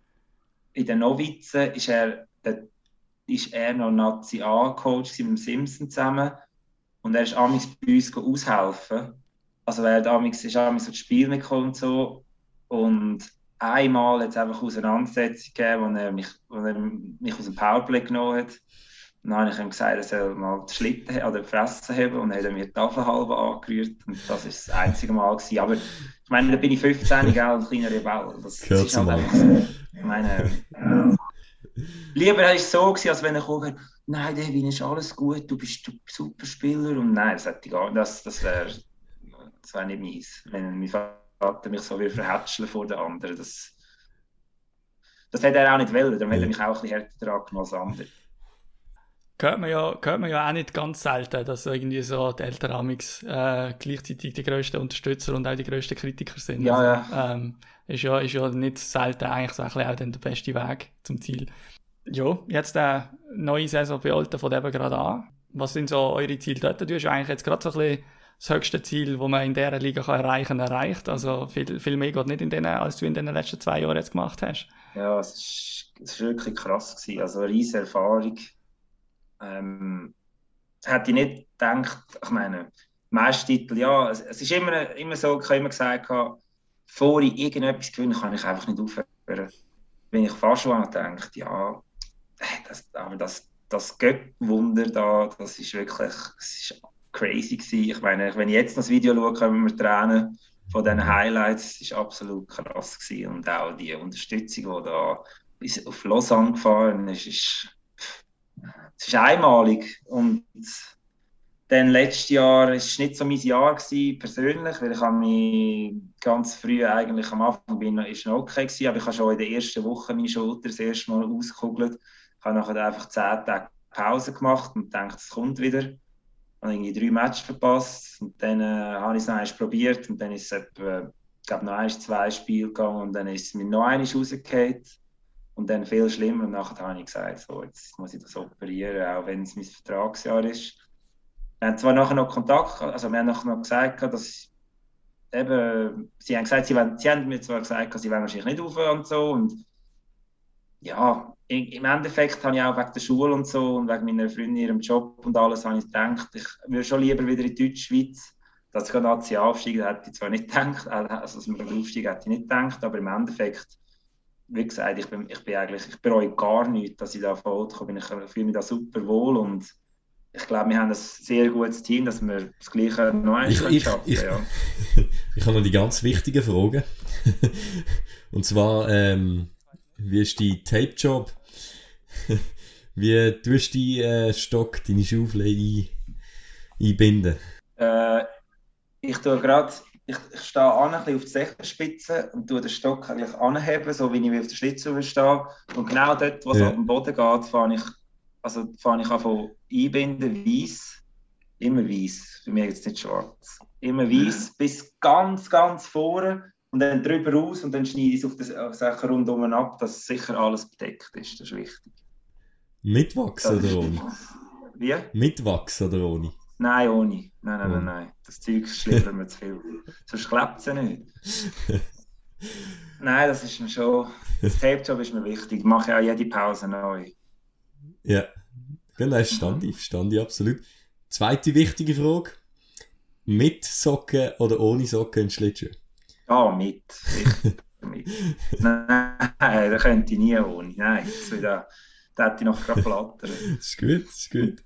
äh, in den Novizen, ist er der ist er noch Nazi A-Coach mit dem Simpson zusammen und er ist amigs bei uns aushelfen. Also er hat amigs, ist amigs so das Spiel mitgekommen und so und einmal hat es einfach Auseinandersetzung gegeben, wo er mich, wo er mich aus dem Powerplay genommen hat. Und dann habe ich ihm gesagt, er soll mal die Schlitten oder die Fresse haben und dann hat er mir die Tafel halb angerührt und das war das einzige Mal. Gewesen. Aber ich meine, da bin ich 15, gell, ein kleiner Rebell. Das Gehört ist halt einfach so. Ich meine, Lieber war es so, als wenn er kommt, nein, Devin, ist alles gut, du bist ein super Spieler. Und nein, das, das, das wäre das wär nicht meins. Wenn mein Vater er mich so wieder verhätscheln vor den anderen. Das, das hätte er auch nicht wollen, darum hätte er mich auch ein bisschen härter dran genommen als andere. Hört man, ja, hört man ja auch nicht ganz selten, dass irgendwie so die Eltern Amix äh, gleichzeitig die grössten Unterstützer und auch die grössten Kritiker sind. Ja, ja. Ähm, ist ja. Ist ja nicht selten eigentlich so ein bisschen auch dann der beste Weg zum Ziel. Ja, jetzt eine neue Saison bei Alten von eben gerade an. Was sind so eure Ziele dort? Du hast eigentlich jetzt gerade so ein bisschen das höchste Ziel, das man in dieser Liga kann erreichen kann, erreicht. Also viel, viel mehr geht nicht in denen, als du in den letzten zwei Jahren jetzt gemacht hast. Ja, es war wirklich krass. Gewesen. Also eine riesige Erfahrung ähm, hätte ich nicht gedacht, ich meine, Meistertitel, ja, es, es ist immer, immer so, ich habe immer gesagt, bevor ich irgendetwas gewinne, kann ich einfach nicht aufhören. Wenn ich fast schon gedacht, ja, das, aber das, das Göttwunder da, das ist wirklich, das ist crazy gewesen. Ich meine, wenn ich jetzt das Video schaue, können wir Tränen von diesen Highlights, das ist absolut krass gewesen. Und auch die Unterstützung, die da bis auf Lausanne gefahren ist, ist ist einmalig. Und dann letztes Jahr war es nicht so mein Jahr gewesen, persönlich, weil ich habe mich ganz früh eigentlich am Anfang bin, ist noch okay gewesen, aber ich habe schon in der ersten Woche meine Schulter das erste Mal ausgekugelt. Ich habe nachher einfach zehn Tage Pause gemacht und dachte, es kommt wieder. Ich habe irgendwie drei Matches verpasst und dann äh, habe ich es noch probiert und dann ist es etwa, ich glaube, noch ein, zwei Spiele gegangen und dann ist es mir noch einmal rausgefallen. Und dann viel schlimmer. Und nachher habe ich gesagt, so, jetzt muss ich das operieren, auch wenn es mein Vertragsjahr ist. Wir haben zwar nachher noch Kontakt, also wir haben nachher noch gesagt, dass eben, sie haben gesagt, sie, wollen, sie haben mir zwar gesagt, sie wollen wahrscheinlich nicht aufhören und so. Und ja, im Endeffekt habe ich auch wegen der Schule und so und wegen meiner Freundin, ihrem Job und alles, habe ich gedacht, ich würde schon lieber wieder in die Deutschschweiz. Dass ich Nazi aufsteige, hätte ich zwar nicht gedacht, also dass wir aufsteigen, hätte ich nicht gedacht, aber im Endeffekt wie gesagt, ich bin, ich bin eigentlich, ich bereue gar nichts, dass ich da voll bin. Ich fühle mich da super wohl und ich glaube, wir haben ein sehr gutes Team, dass wir das Gleiche noch ich, schaffen ich, ich, ja. ich habe noch die ganz wichtigen Fragen. und zwar, ähm, wie ist dein Tape-Job? wie tust du deinen äh, Stock, deine Schaufel ein, einbinden? Äh, ich tue gerade ich, ich stehe an, ein auf die Sächenspitze und tue den Stock eigentlich anheben, so wie ich auf der Schlitze stehe. Und genau dort, wo es ja. auf den Boden geht, fange ich, also fange ich an von einbinden, weiß. Immer weiß, für mich jetzt nicht schwarz. Immer weiß, bis ganz, ganz vorne und dann drüber raus und dann schneide ich es auf die Sachen rundum ab, dass sicher alles bedeckt ist. Das ist wichtig. Mit Wachs oder ohne? Wie? Mit Wachs oder ohne? Nein, ohne. Nein, nein, nein, nein. Das Zeug schlittert mir zu viel. Sonst klebt es ja nicht. nein, das ist mir schon. Das Tape-Job ist mir wichtig. Ich mache auch jede Pause neu. Ja, genau, verstand ich, verstand ich absolut. Zweite wichtige Frage. Mit Socken oder ohne Socken in Schlittschuh? Ja, mit. mit. Nein, da könnte ich nie ohne. Nein, das, wieder, da hätte ich noch gerade plattern. das ist gut, das ist gut.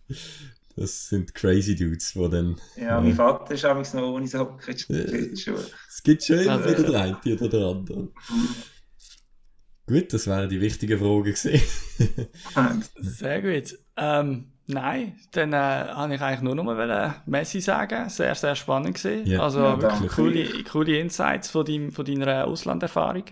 Das sind crazy Dudes, die dann. Ja, äh, mein Vater ist auch noch ohne Socken in Schule. Es gibt schon immer also, wieder der eine oder der andere. Gut, das wären die wichtigen Fragen gewesen. Sehr gut. Ähm, nein, dann äh, habe ich eigentlich nur noch mal Messi sagen. Sehr, sehr spannend gesehen. Ja. Also ja, wirklich coole, coole Insights von, dein, von deiner Auslanderfahrung.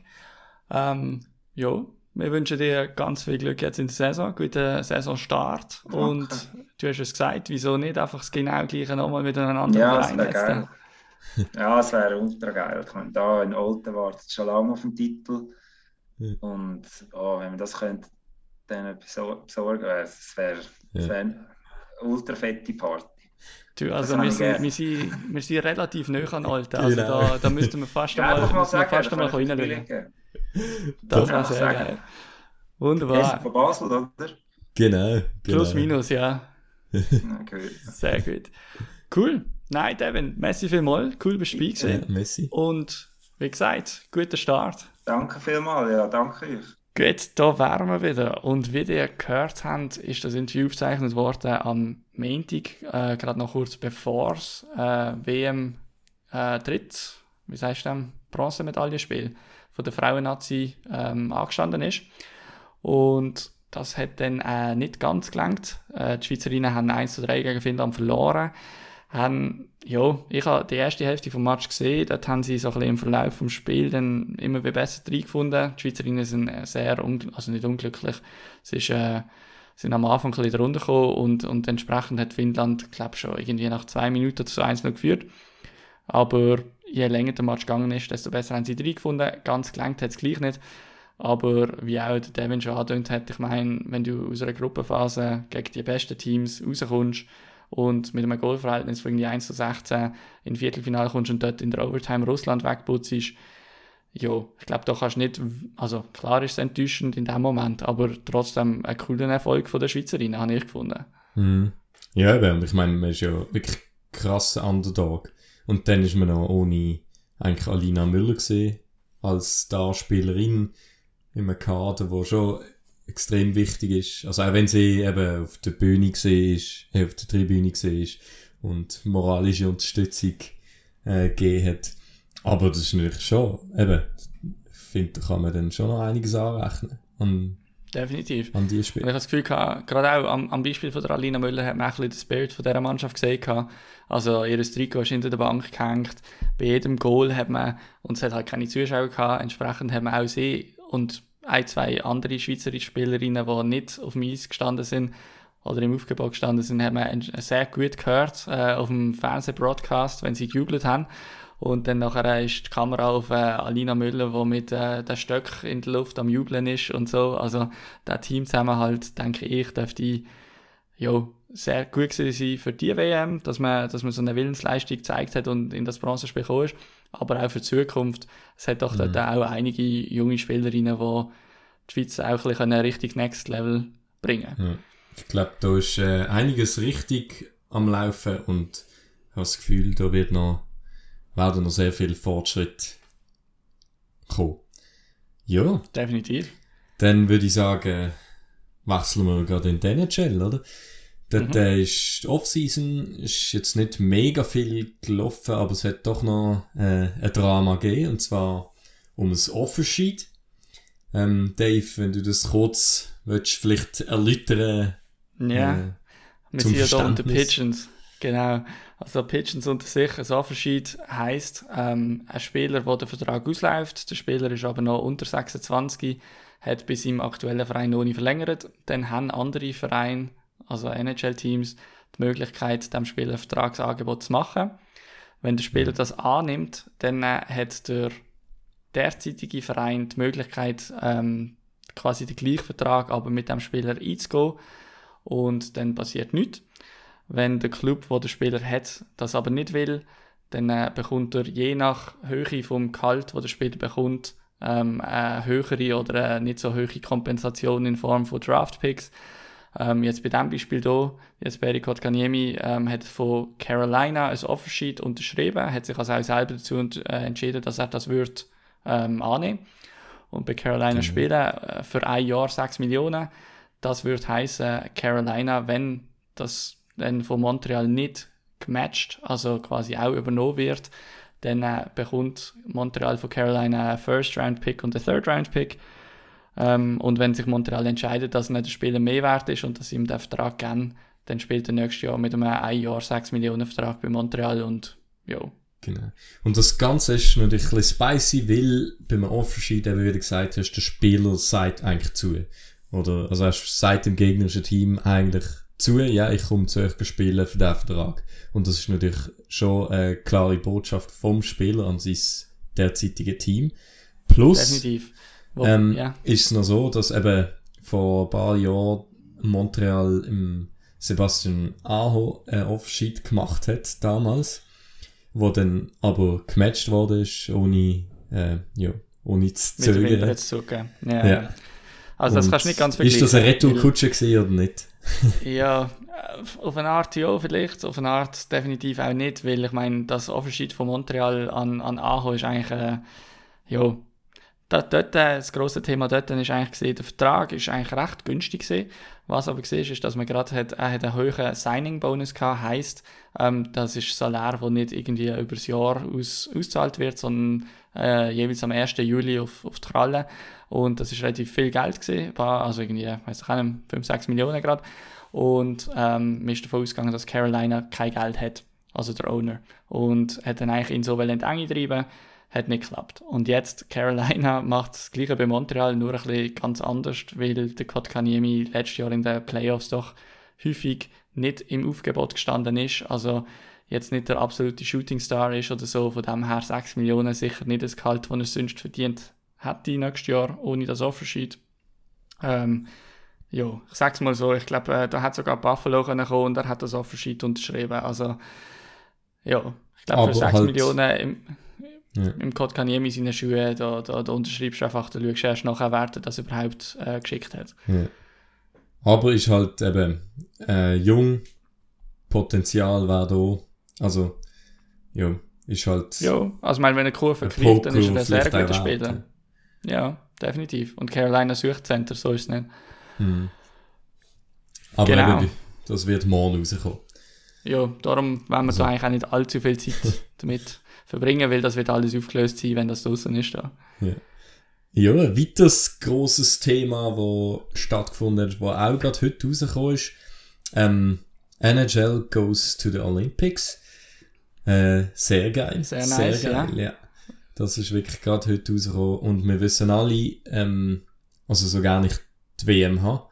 Ähm, ja, wir wünschen dir ganz viel Glück jetzt in der Saison, guten Saisonstart. Danke. Und du hast es gesagt, wieso nicht einfach das genau gleiche nochmal mit einem anderen ja, Verein jetzt? Geil. ja, es wäre ultra geil. Ich meine, da in Olten wartet schon lange auf den Titel. Und oh, wenn wir das könnte, dann besorgen, es wäre ja. wär eine ultra fette Party. Du, also wir sind, wir, sind, wir sind relativ nah an Olten. Also genau. da, da müssten wir fast ja, einmal, mal, sagen, fast einmal reinschauen. Das wäre sehr geil. Wunderbar. Von Basel, oder? Genau. genau. Plus, minus, ja. okay. Sehr gut. Cool. Nein, Devin, Messi vielmals. Cool, bist du dabei gewesen. Ja, Messi. Und wie gesagt, guter Start. Danke vielmals, ja, danke euch. Gut, da wären wir wieder. Und wie ihr gehört habt, ist das Interview aufgezeichnet worden am Montag, äh, gerade noch kurz bevor es äh, WM äh, tritt, wie sagst du, Bronzemedaillenspiel von der Frauen-Nazi ähm, angestanden ist. Und das hat dann äh, nicht ganz gelangt. Äh, die Schweizerinnen haben 1 zu 3 gegen Finnland verloren, haben, ja, ich habe die erste Hälfte vom Match gesehen, dort haben sie so ein bisschen im Verlauf vom Spiel dann immer besser reingefunden. Die Schweizerinnen sind sehr, also nicht unglücklich, es ist, äh, sind am Anfang ein bisschen runtergekommen und, und entsprechend hat Finnland, glaube schon irgendwie nach zwei Minuten zu 1 noch geführt. Aber je länger der Match gegangen ist, desto besser haben sie reingefunden. Ganz gelangt hat es gleich nicht. Aber wie auch der Devin schon angedeutet hat, ich meine, wenn du aus einer Gruppenphase gegen die besten Teams rauskommst und mit einem Goalverhältnis von irgendwie 1 zu 16 in Viertelfinale kommst und dort in der Overtime Russland wegputzt, ja, ich glaube, da kannst du nicht, also klar ist es enttäuschend in dem Moment, aber trotzdem ein cooler Erfolg von der Schweizerin, habe ich gefunden. Mhm. Ja, und ich meine, man ist ja wirklich krasser Underdog. Und dann ist man noch ohne eigentlich Alina Müller gesehen als Darspielerin in einem Kader, wo schon extrem wichtig ist. Also auch wenn sie eben auf der Bühne gesehen ist, äh, auf der Tribüne gesehen ist und moralische Unterstützung äh, gegeben hat. Aber das ist natürlich schon, eben, ich finde, da kann man dann schon noch einiges anrechnen. An, Definitiv. An die Spiele. Ich habe das Gefühl, gehabt, gerade auch am, am, Beispiel von der Alina Müller hat man ein bisschen den Spirit von dieser Mannschaft gesehen. Gehabt. Also ihr Trikot ist hinter der Bank gehängt. Bei jedem Goal hat man, und es hat halt keine Zuschauer gehabt, entsprechend hat man auch sie und ein, zwei andere schweizerische Spielerinnen, die nicht auf dem Eis gestanden sind oder im Aufgebot gestanden sind, hat man sehr gut gehört äh, auf dem Fernsehbroadcast, wenn sie gejubelt haben. Und dann nachher ist die Kamera auf äh, Alina Müller, die mit äh, den Stöck in der Luft am Jubeln ist und so. Also der Team halt, denke ich, dürfte ja, sehr gut sein für die WM, dass man, dass man so eine Willensleistung gezeigt hat und in das Bronzespiel gekommen ist. Aber auch für die Zukunft. Es hat doch mhm. dort auch einige junge Spielerinnen, die die Schweiz auch ein bisschen richtig Next Level bringen ja. Ich glaube, da ist äh, einiges richtig am Laufen und ich habe das Gefühl, da wird noch werden noch sehr viel Fortschritt kommen. Ja. Definitiv. Dann würde ich sagen, wechseln wir gerade in den NHL, oder? Dort mhm. äh, ist Offseason ist jetzt nicht mega viel gelaufen, aber es hat doch noch äh, ein Drama gegeben, und zwar um das Offersheet. Ähm, Dave, wenn du das kurz willst, vielleicht erläutern. Ja, äh, wir sind ja da unter Pigeons. Genau. Also Pigeons unter sich, ein Anverschied heisst, ähm, ein Spieler, der den Vertrag ausläuft, der Spieler ist aber noch unter 26, hat bis im aktuellen Verein noch nicht verlängert, dann haben andere Vereine, also NHL-Teams, die Möglichkeit, dem Spieler ein Vertragsangebot zu machen. Wenn der Spieler das annimmt, dann äh, hat der derzeitige Verein die Möglichkeit, ähm, quasi den gleichen Vertrag aber mit dem Spieler einzugehen und dann passiert nichts. Wenn der Club, wo der Spieler hat, das aber nicht will, dann äh, bekommt er je nach Höhe vom Gehalt, wo der Spieler bekommt, ähm, eine höhere oder eine nicht so hohe Kompensation in Form von Draftpicks. Ähm, jetzt bei diesem Beispiel hier, jetzt Barry Kotkaniemi ähm, hat von Carolina ein Offersheet unterschrieben, hat sich also auch selber dazu äh, entschieden, dass er das wird ähm, annehmen und bei Carolina mhm. spielen äh, für ein Jahr 6 Millionen. Das würde heißen, Carolina, wenn das dann von Montreal nicht gematcht, also quasi auch übernommen wird, dann äh, bekommt Montreal von Carolina einen First-Round-Pick und einen Third-Round-Pick. Ähm, und wenn sich Montreal entscheidet, dass nicht der Spieler mehr wert ist und dass sie ihm den Vertrag geben, dann spielt er nächstes Jahr mit einem 1 Jahr 6 Millionen Vertrag bei Montreal und ja. Genau. Und das Ganze ist natürlich ein bisschen spicy, weil beim Offersheet eben, wie du gesagt hast, der Spieler sagt eigentlich zu. Oder, also er sagt dem gegnerischen Team eigentlich, zu, ja, ich komme zu euch spielen für diesen Vertrag. Und das ist natürlich schon eine klare Botschaft vom Spieler an sein derzeitiges Team. Plus, Definitiv. Wo, ähm, ja. ist es noch so, dass eben vor ein paar Jahren Montreal im Sebastian Aho ein Offsheet gemacht hat damals, wo dann aber gematcht worden ist, ohne, äh, ja, ohne zu zögern. Zu ja. ja. Also das kannst du nicht ganz vergleichen. Ist das eine Retourkutsche gewesen oder nicht? ja, auf eine Art ja vielleicht, auf eine Art definitiv auch nicht, weil ich meine, das Offersheet von Montreal an, an Aho ist eigentlich, äh, ja, dort, dort, äh, das grosse Thema dort ist eigentlich der Vertrag ist eigentlich recht günstig gewesen. Was aber gesehen ist, dass man gerade hat, er hat einen hohen Signing-Bonus gehabt, heisst, ähm, das ist Salär, der nicht irgendwie über das Jahr aus, ausgezahlt wird, sondern äh, jeweils am 1. Juli auf, auf die Kralle. Und das ist relativ viel Geld gewesen, also irgendwie, weiß ich nicht, 5, 6 Millionen gerade. Und ähm, man ist davon ausgegangen, dass Carolina kein Geld hat. also der Owner. Und hat dann eigentlich ihn so Enge treiben, hat nicht geklappt. Und jetzt Carolina macht das gleiche bei Montreal, nur ein bisschen ganz anders, weil der Kotkaniemi letztes Jahr in den Playoffs doch häufig nicht im Aufgebot gestanden ist. Also jetzt nicht der absolute Shootingstar ist oder so, von dem her 6 Millionen sicher nicht das Gehalt, das er sonst verdient hätte nächstes Jahr, ohne das Offersheet. Ähm, ja, ich sag's mal so, ich glaube, äh, da hat sogar Buffalo kommen und er hat das Offersheet unterschrieben. Also, ja, ich glaube, für 6 halt, Millionen im, ja. im Code Kaniemi seine Schuhe, da, da, da unterschreibst du einfach, da schaust erst nachher, wer das überhaupt äh, geschickt hat. Ja. Aber ist halt eben äh, jung, Potenzial war da, also, ja, ist halt. Ja, also, ich meine, wenn er Kurve kriegt, dann ist er ein sehr guter Spieler. Ja, definitiv. Und Carolina sucht Center, so ist es nicht. Hm. Aber genau. eben, das wird morgen rauskommen. Ja, darum wollen wir also. da eigentlich auch nicht allzu viel Zeit damit verbringen, weil das wird alles aufgelöst sein, wenn das draußen ist. Da. Ja. ja, ein weiteres grosses Thema, das stattgefunden hat, das auch gerade heute rausgekommen ist, ähm, NHL goes to the Olympics. Äh, sehr geil. Sehr nice, sehr geil, ja. ja. Das ist wirklich gerade heute rausgekommen. Und wir wissen alle, ähm, also sogar nicht die WM haben.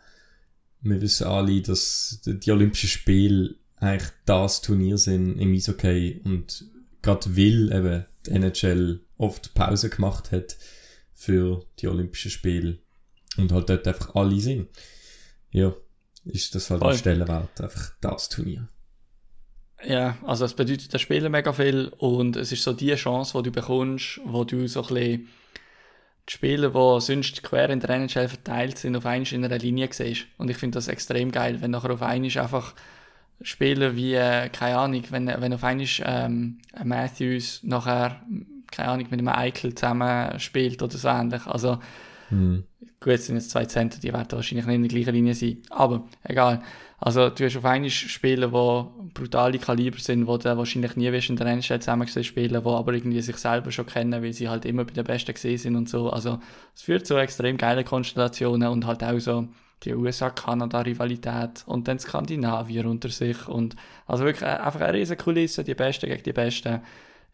Wir wissen alle, dass die Olympischen Spiele eigentlich das Turnier sind im Eishockey und gerade weil eben die NHL oft Pause gemacht hat für die Olympischen Spiele und halt dort einfach alle sind. Ja, ist das halt Voll. Stellenwert, einfach das Turnier. Ja, also es bedeutet das Spielen mega viel und es ist so die Chance, die du bekommst, wo du so ein bisschen die Spieler, die sonst quer in der NHL verteilt sind, auf einmal in einer Linie siehst. Und ich finde das extrem geil, wenn nachher auf einmal einfach Spieler wie, äh, keine Ahnung, wenn, wenn auf einmal ähm, Matthews nachher, keine Ahnung, mit einem Eichel zusammen spielt oder so ähnlich. Also, hm. gut, es sind jetzt zwei Center, die werden wahrscheinlich nicht in der gleichen Linie sein. Aber, egal. Also du hast auf einmal Spieler, die brutale Kaliber sind, die du wahrscheinlich nie wirst in der NHL zusammen spielen, die aber irgendwie sich selber schon kennen, weil sie halt immer bei den Besten gesehen sind und so. Also es führt zu extrem geile Konstellationen und halt auch so die USA-Kanada-Rivalität und dann Skandinavier unter sich und also wirklich einfach eine riesige Kulisse, die Besten gegen die Besten.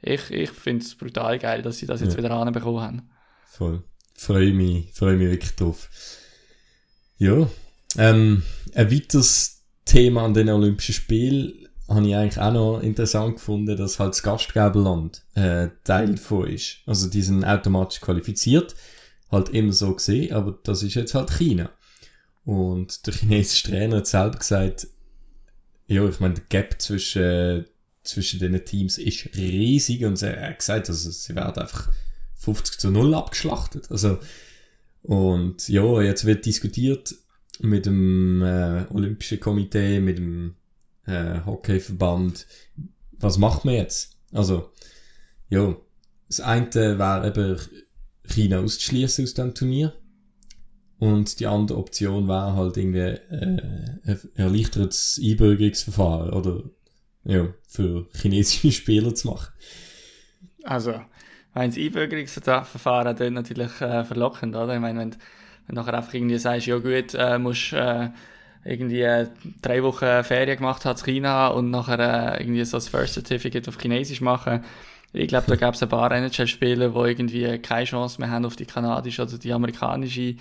Ich, ich finde es brutal geil, dass sie das jetzt ja. wieder anbekommen haben. Voll. Freue mich, freue mich wirklich drauf. Ja, ähm, ein weiteres Thema an den Olympischen Spielen habe ich eigentlich auch noch interessant gefunden, dass halt das Gastgeberland äh, Teil davon ist. Also die sind automatisch qualifiziert, halt immer so gesehen, aber das ist jetzt halt China. Und der chinesische Trainer hat selber gesagt, ja, ich meine, der Gap zwischen, zwischen den Teams ist riesig und er hat gesagt, also sie werden einfach 50 zu 0 abgeschlachtet. Also, und ja, jetzt wird diskutiert, mit dem äh, Olympischen Komitee, mit dem äh, Hockeyverband, was macht man jetzt? Also, ja, das eine wäre eben China auszuschließen aus dem Turnier. Und die andere Option wäre halt irgendwie äh, ein erleichtertes Einbürgerungsverfahren oder ja, für chinesische Spieler zu machen. Also, wenn das Einbürgerungsverfahren dann natürlich äh, verlockend, oder? Ich meine, wenn du nachher einfach irgendwie sagst, ja gut, äh, musst äh, irgendwie äh, drei Wochen Ferien gemacht hat in China und nachher äh, irgendwie so das First Certificate auf Chinesisch machen. Ich glaube, da gab es ein paar NHL-Spieler, die irgendwie keine Chance mehr haben auf die kanadische oder die amerikanische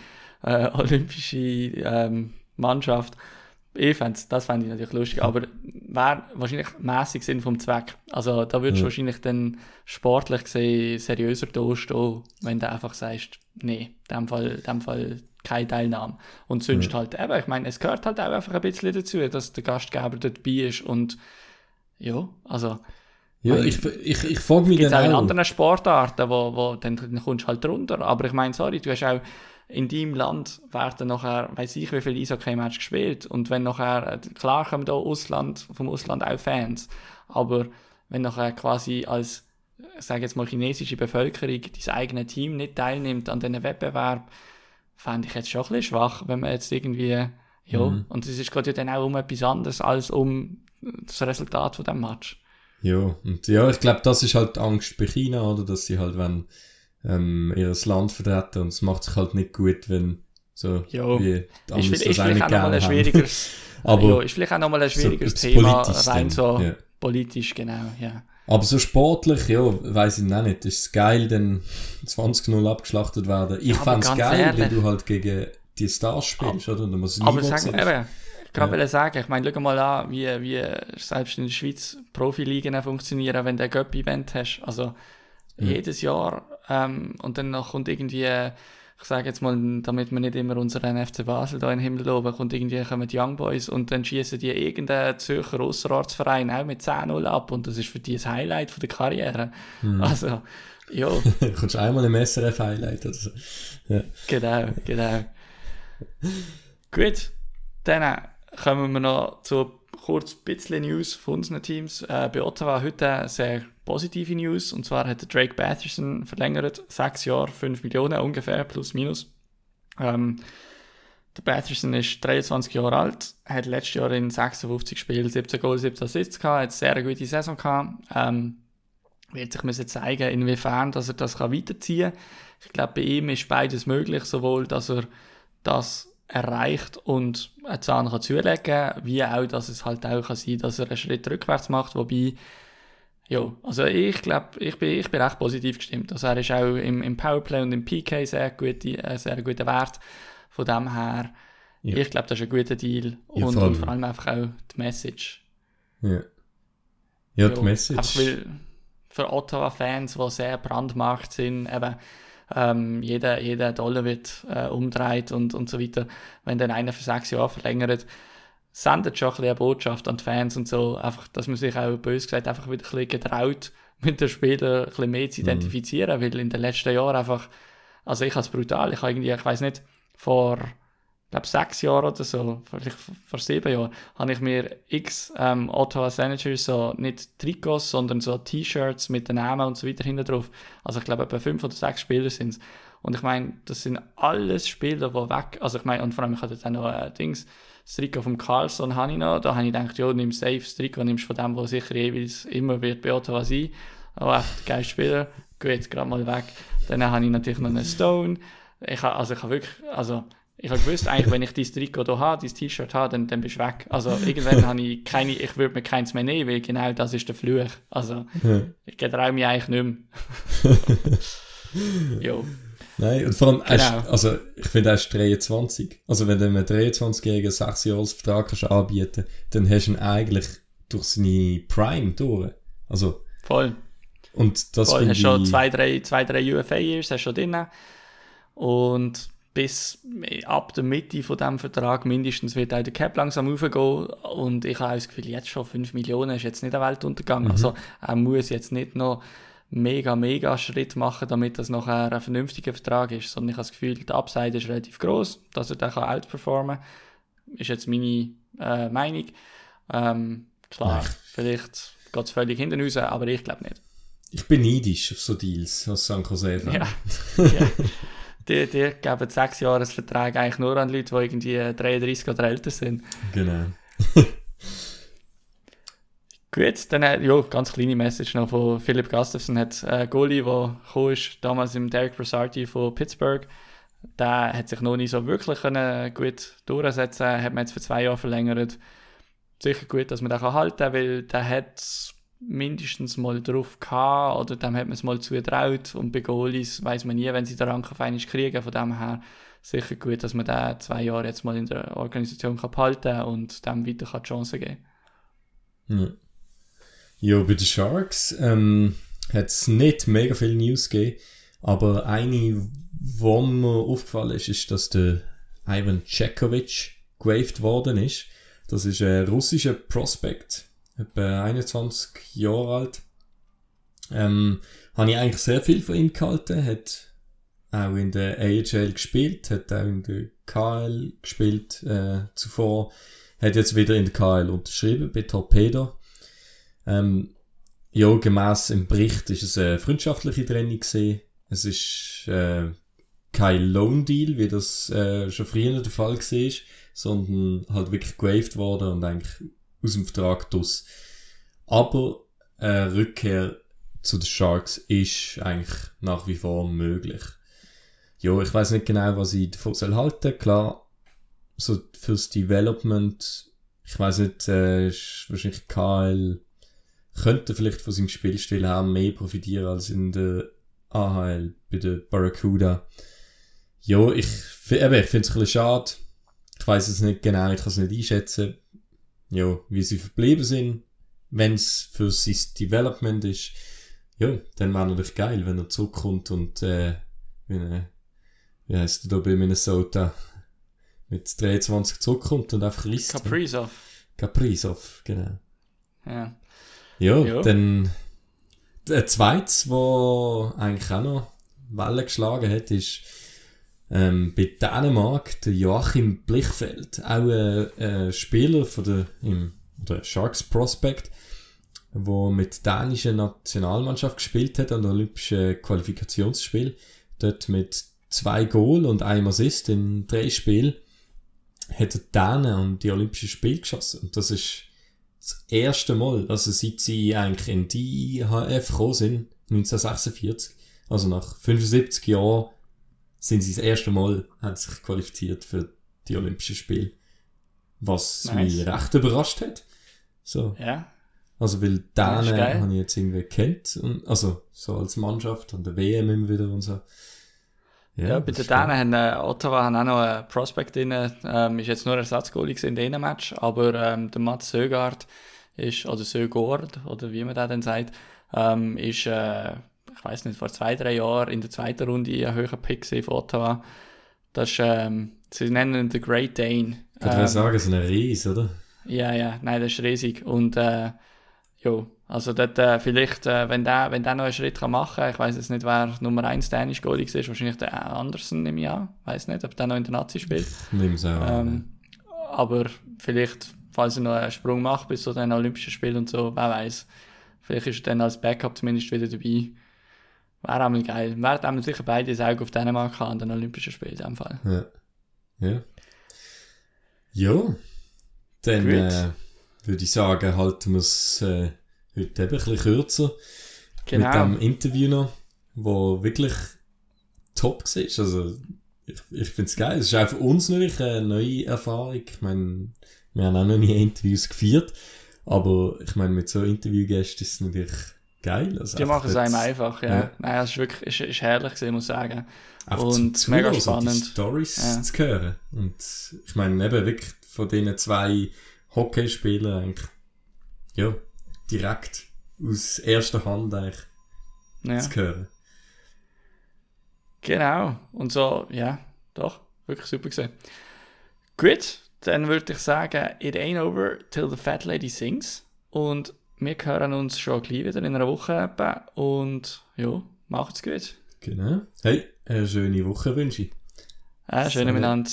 äh, olympische ähm, Mannschaft. Ich fände das fände ich natürlich lustig, aber wäre wahrscheinlich mäßig Sinn vom Zweck. Also da würdest du wahrscheinlich dann sportlich gesehen seriöser dastehen, wenn du einfach sagst, nee, in dem Fall, in dem Fall keine Teilnahme. Und sonst ja. halt eben, ich meine, es gehört halt auch einfach ein bisschen dazu, dass der Gastgeber dort dabei ist und ja, also ja, ich, ich, ich frage mich dann auch. Es gibt auch in anderen Sportarten, wo, wo dann, dann kommst du halt drunter. Aber ich meine, sorry, du hast auch in deinem Land werden nachher, weiß ich wie viele Eishockey-Matches gespielt und wenn nachher, klar kommen da Ausland, vom Ausland auch Fans, aber wenn nachher quasi als, sage jetzt mal, chinesische Bevölkerung das eigene Team nicht teilnimmt an diesem Wettbewerb, fände ich jetzt schon ein bisschen schwach, wenn man jetzt irgendwie, ja, mhm. und es ist gerade dann auch um etwas anderes als um das Resultat von dem Match. Ja, und ja, ich glaube, das ist halt Angst bei China, oder, dass sie halt, wenn ähm, ihr Land vertreten und es macht sich halt nicht gut, wenn so jo. wie die ist, ist vielleicht auch nochmal ein schwieriges, aber ja, ist vielleicht auch nochmal ein schwieriges so, Thema, rein so ja. Politisch, genau, ja. Aber so sportlich, ja, weiß ich auch nicht. Ist es geil, dann 20-0 abgeschlachtet werden. Ich Ja, fände es geil, ehrlich. wenn du halt gegen die Stars spielst, oder? Da muss Aber Niveau sag sehen. mal, eben, ich gerade Ja. sagen, ich meine, schau mal an, wie, wie selbst in der Schweiz Profiligen funktionieren, wenn du ein Göpp-Event hast. Also jedes Jahr ähm, und dann noch kommt irgendwie, äh, ich sage jetzt mal, damit wir nicht immer unseren FC Basel da in den Himmel loben, kommt irgendwie kommen die Young Boys und dann schießen die irgendeinen Zürcher Ausserortsverein auch mit 10-0 ab und das ist für die das Highlight von der Karriere. Also, ja. Du kommst einmal im SRF-Highlight oder so. Ja. Genau, genau. Gut, dann kommen wir noch zu kurz ein bisschen News von unseren Teams. Äh, bei Ottawa heute sehr positive News, und zwar hat Drake Batherson verlängert, sechs Jahre, 5 Millionen ungefähr, plus minus. Ähm, der Batherson ist 23 Jahre alt, hat letztes Jahr in 56 Spielen 17 Goals, 17 Assists gehabt, hat eine sehr gute Saison gehabt. Ähm, wird sich müssen zeigen, inwiefern dass er das weiterziehen kann. Ich glaube, bei ihm ist beides möglich, sowohl, dass er das erreicht und einen Zahn kann zulegen kann, wie auch, dass es halt auch kann sein dass er einen Schritt rückwärts macht, wobei, ja, also ich glaube, ich bin, ich bin recht positiv gestimmt. Also er ist auch im, im Powerplay und im PK sehr, gute, äh, sehr guter Wert. Von dem her, Ja. ich glaube, das ist ein guter Deal Ja, und, vor allem. und vor allem einfach auch die Message. Ja, ja die Message. Einfach weil für Ottawa-Fans, die sehr brandmarkt sind, eben ähm, jeder, jeder Dollar wird äh, umdreht und, und so weiter. Wenn dann einer für sechs Jahre verlängert, sendet schon ein bisschen eine Botschaft an die Fans und so, einfach, dass man sich auch bös gesagt einfach wieder ein bisschen getraut, mit den Spielern ein bisschen mehr zu identifizieren, weil in den letzten Jahren einfach, also ich habe es brutal, ich habe irgendwie, ich weiß nicht, vor glaube, sechs Jahren oder so, vielleicht vor sieben Jahren, habe ich mir x ähm, Ottawa Senators so nicht Trikots, sondern so T-Shirts mit den Namen und so weiter hinten drauf. Also ich glaube, etwa fünf oder sechs Spieler sind es. Und ich meine, das sind alles Spieler, die weg, also ich meine, und vor allem, ich hatte dann noch äh, Dings, das Trikot vom Carlson habe ich noch, da habe ich gedacht, ja, nimm safe das Trikot, nimmst von dem, der sicher jeweils immer wird bei Ottawa sein. Oh, echt geil Spieler, gut, gerade mal weg. Dann habe ich natürlich noch einen Stone. Ich habe, also ich habe wirklich, also ich habe gewusst, eigentlich, wenn ich dieses Trikot hier habe, dieses T-Shirt habe, dann, dann bist du weg. Also irgendwann habe ich keine, ich würde mir keins mehr nehmen, weil genau das ist der Fluch. Also ich traue mich eigentlich nicht mehr. jo. Nein, und vor allem, Genau. also ich finde, er ist 23. Also wenn du einem 23-Jährigen 6 Jahre Vertrag kannst anbieten dann hast du ihn eigentlich durch seine Prime durch. Also, Voll. und das Voll. Hast schon zwei, drei, zwei, drei UFA-Years, hast schon drin. Und bis ab der Mitte von diesem Vertrag mindestens wird auch der Cap langsam aufgehen. Und ich habe das Gefühl, jetzt schon 5 Millionen ist jetzt nicht der Weltuntergang. Also er muss jetzt nicht noch mega, mega Schritt machen, damit das nachher ein vernünftiger Vertrag ist. Sondern ich habe das Gefühl, die Upside ist relativ groß, dass er den kann outperformen kann. Ist jetzt meine äh, Meinung. Ähm, klar, vielleicht geht es völlig hinten raus, aber ich glaube nicht. Ich bin neidisch auf so Deals als San Jose. Ja. Die, die geben sechs Jahresverträge eigentlich nur an Leute, die irgendwie 33 oder älter sind. Genau. Gut, dann äh, ja, ganz kleine Message noch von Philipp Gustafsson, hat äh, Goalie, der gekommen ist, damals im Derek Brassardi von Pittsburgh. Der hat sich noch nicht so wirklich können gut durchsetzen hat man jetzt für zwei Jahre verlängert. Sicher gut, dass man den kann halten kann, weil der hat mindestens mal drauf gehabt oder dem hat man es mal zugetraut und bei Goalies weiß man nie, wenn sie den Rang auf kriegen. Von dem her sicher gut, dass man den zwei Jahre jetzt mal in der Organisation kann behalten und dem weiter kann die Chance geben. Ja. Ja, bei den Sharks ähm, hat es nicht mega viel News gegeben, aber eine, wo mir aufgefallen ist, ist, dass der Ivan Cekovic gewaved worden ist. Das ist ein russischer Prospect, etwa 21 Jahre alt. Ähm, habe ich eigentlich sehr viel von ihm gehalten, hat auch in der AHL gespielt, hat auch in der KL gespielt äh, zuvor, hat jetzt wieder in der KL unterschrieben bei Torpedo. Ähm, ja, gemäss im Bericht ist es eine freundschaftliche Trennung gesehen. Es ist äh, kein Loan Deal, wie das äh, schon früher der Fall war, sondern halt wirklich gewaved worden und eigentlich aus dem Vertrag draus. Aber eine Rückkehr zu den Sharks ist eigentlich nach wie vor möglich. Ja, ich weiß nicht genau, was ich davon soll halten. Klar, so fürs Development, ich weiß nicht, äh, wahrscheinlich KL könnte vielleicht von seinem Spielstil her mehr profitieren als in der AHL bei der Barracuda. Ja, ich, ich finde es ein bisschen schade. Ich weiß es nicht genau, ich kann es nicht einschätzen, ja, wie sie verblieben sind. Wenn es für sein Development ist, ja, dann wäre natürlich geil, wenn er zurückkommt und, äh, wie, eine, wie heisst er da bei Minnesota, mit 23 zurückkommt und einfach risst. Kaprizov. Kaprizov, genau. Ja. Ja, Ja. dann der zweites, wo eigentlich auch noch Wellen geschlagen hat, ist ähm, bei Dänemark der Joachim Blichfeld, auch ein, ein Spieler von der, im, oder Sharks Prospect, wo mit der dänischen Nationalmannschaft gespielt hat an der Olympischen Qualifikationsspiel. Dort mit zwei Goal und einem Assist in drei Spielen hat er Dänen an die Olympischen Spiele geschossen. Und das ist das erste Mal, also seit sie eigentlich in die IHF gekommen sind, 1946, also nach 75 Jahren, sind sie das erste Mal, haben sich qualifiziert für die Olympischen Spiele. Was Nice. mich recht überrascht hat. So. Ja. Also, weil Ja, Dänen habe ich jetzt irgendwie kennt, und, also, so als Mannschaft und der WM immer wieder und so. Ja, bei das den. Dänen haben äh, Ottawa haben auch noch einen Prospect drin. Ähm, ist jetzt nur Ersatzgoalie gewesen in diesem Match, aber ähm, der Mats Sögaard ist, oder Sögaard, oder wie man das dann sagt, ähm, ist, äh, ich weiß nicht, vor zwei, drei Jahren in der zweiten Runde ein höherer Pick von Ottawa. Das ist, ähm, sie nennen ihn The Great Dane. Ich würde Ähm, sagen, so ein Ries, oder? ja, ja, nein, das ist riesig. Und äh, ja, also dort, äh, vielleicht, äh, wenn der, wenn der noch einen Schritt kann machen kann, ich weiß jetzt nicht, wer Nummer 1 Dänisch Goalie war, wahrscheinlich der Andersen im Jahr, weiß nicht, ob der noch in der Nazi spielt. Ich es auch. Ähm, aber vielleicht, falls er noch einen Sprung macht bis zu den Olympischen Spielen und so, wer weiß. Vielleicht ist er dann als Backup zumindest wieder dabei. Wäre einmal geil. Wäre einmal sicher beide das Auge auf Dänemark haben an den Olympischen Spielen in dem Fall. Ja. Ja. Ja. Dann äh, würde ich sagen, halten wir es äh, heute eben ein bisschen kürzer. Genau. Mit dem Interview noch, wo wirklich top war. Also, ich, ich finde es geil. Es ist auch für uns natürlich eine neue Erfahrung. Ich meine, wir haben auch noch nie Interviews geführt. Aber ich meine, mit so Interviewgästen ist es natürlich geil. Also Die machen es einem einfach, ja. Ja. Nein, es ist wirklich ist, ist herrlich gewesen, muss ich sagen. Einfach Und mega Zuhören spannend. Die Stories Ja. zu hören. Und ich meine, eben wirklich von diesen zwei Hockeyspielern eigentlich, ja, direkt aus erster Hand eigentlich Ja. zu hören. Genau. Und so, ja, doch, wirklich super gesehen. Gut, dann würde ich sagen, it ain't over till the fat lady sings. Und wir hören uns schon gleich wieder in einer Woche etwa. Und ja, macht's gut. Genau. Hey, eine schöne Woche wünsche ich. Äh, schöne miteinander.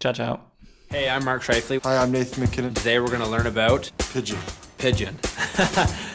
Ciao, ciao. Hey, I'm Mark Shifley. Hi, I'm Nathan McKinnon. Today we're going to learn about Pigeon. pigeon.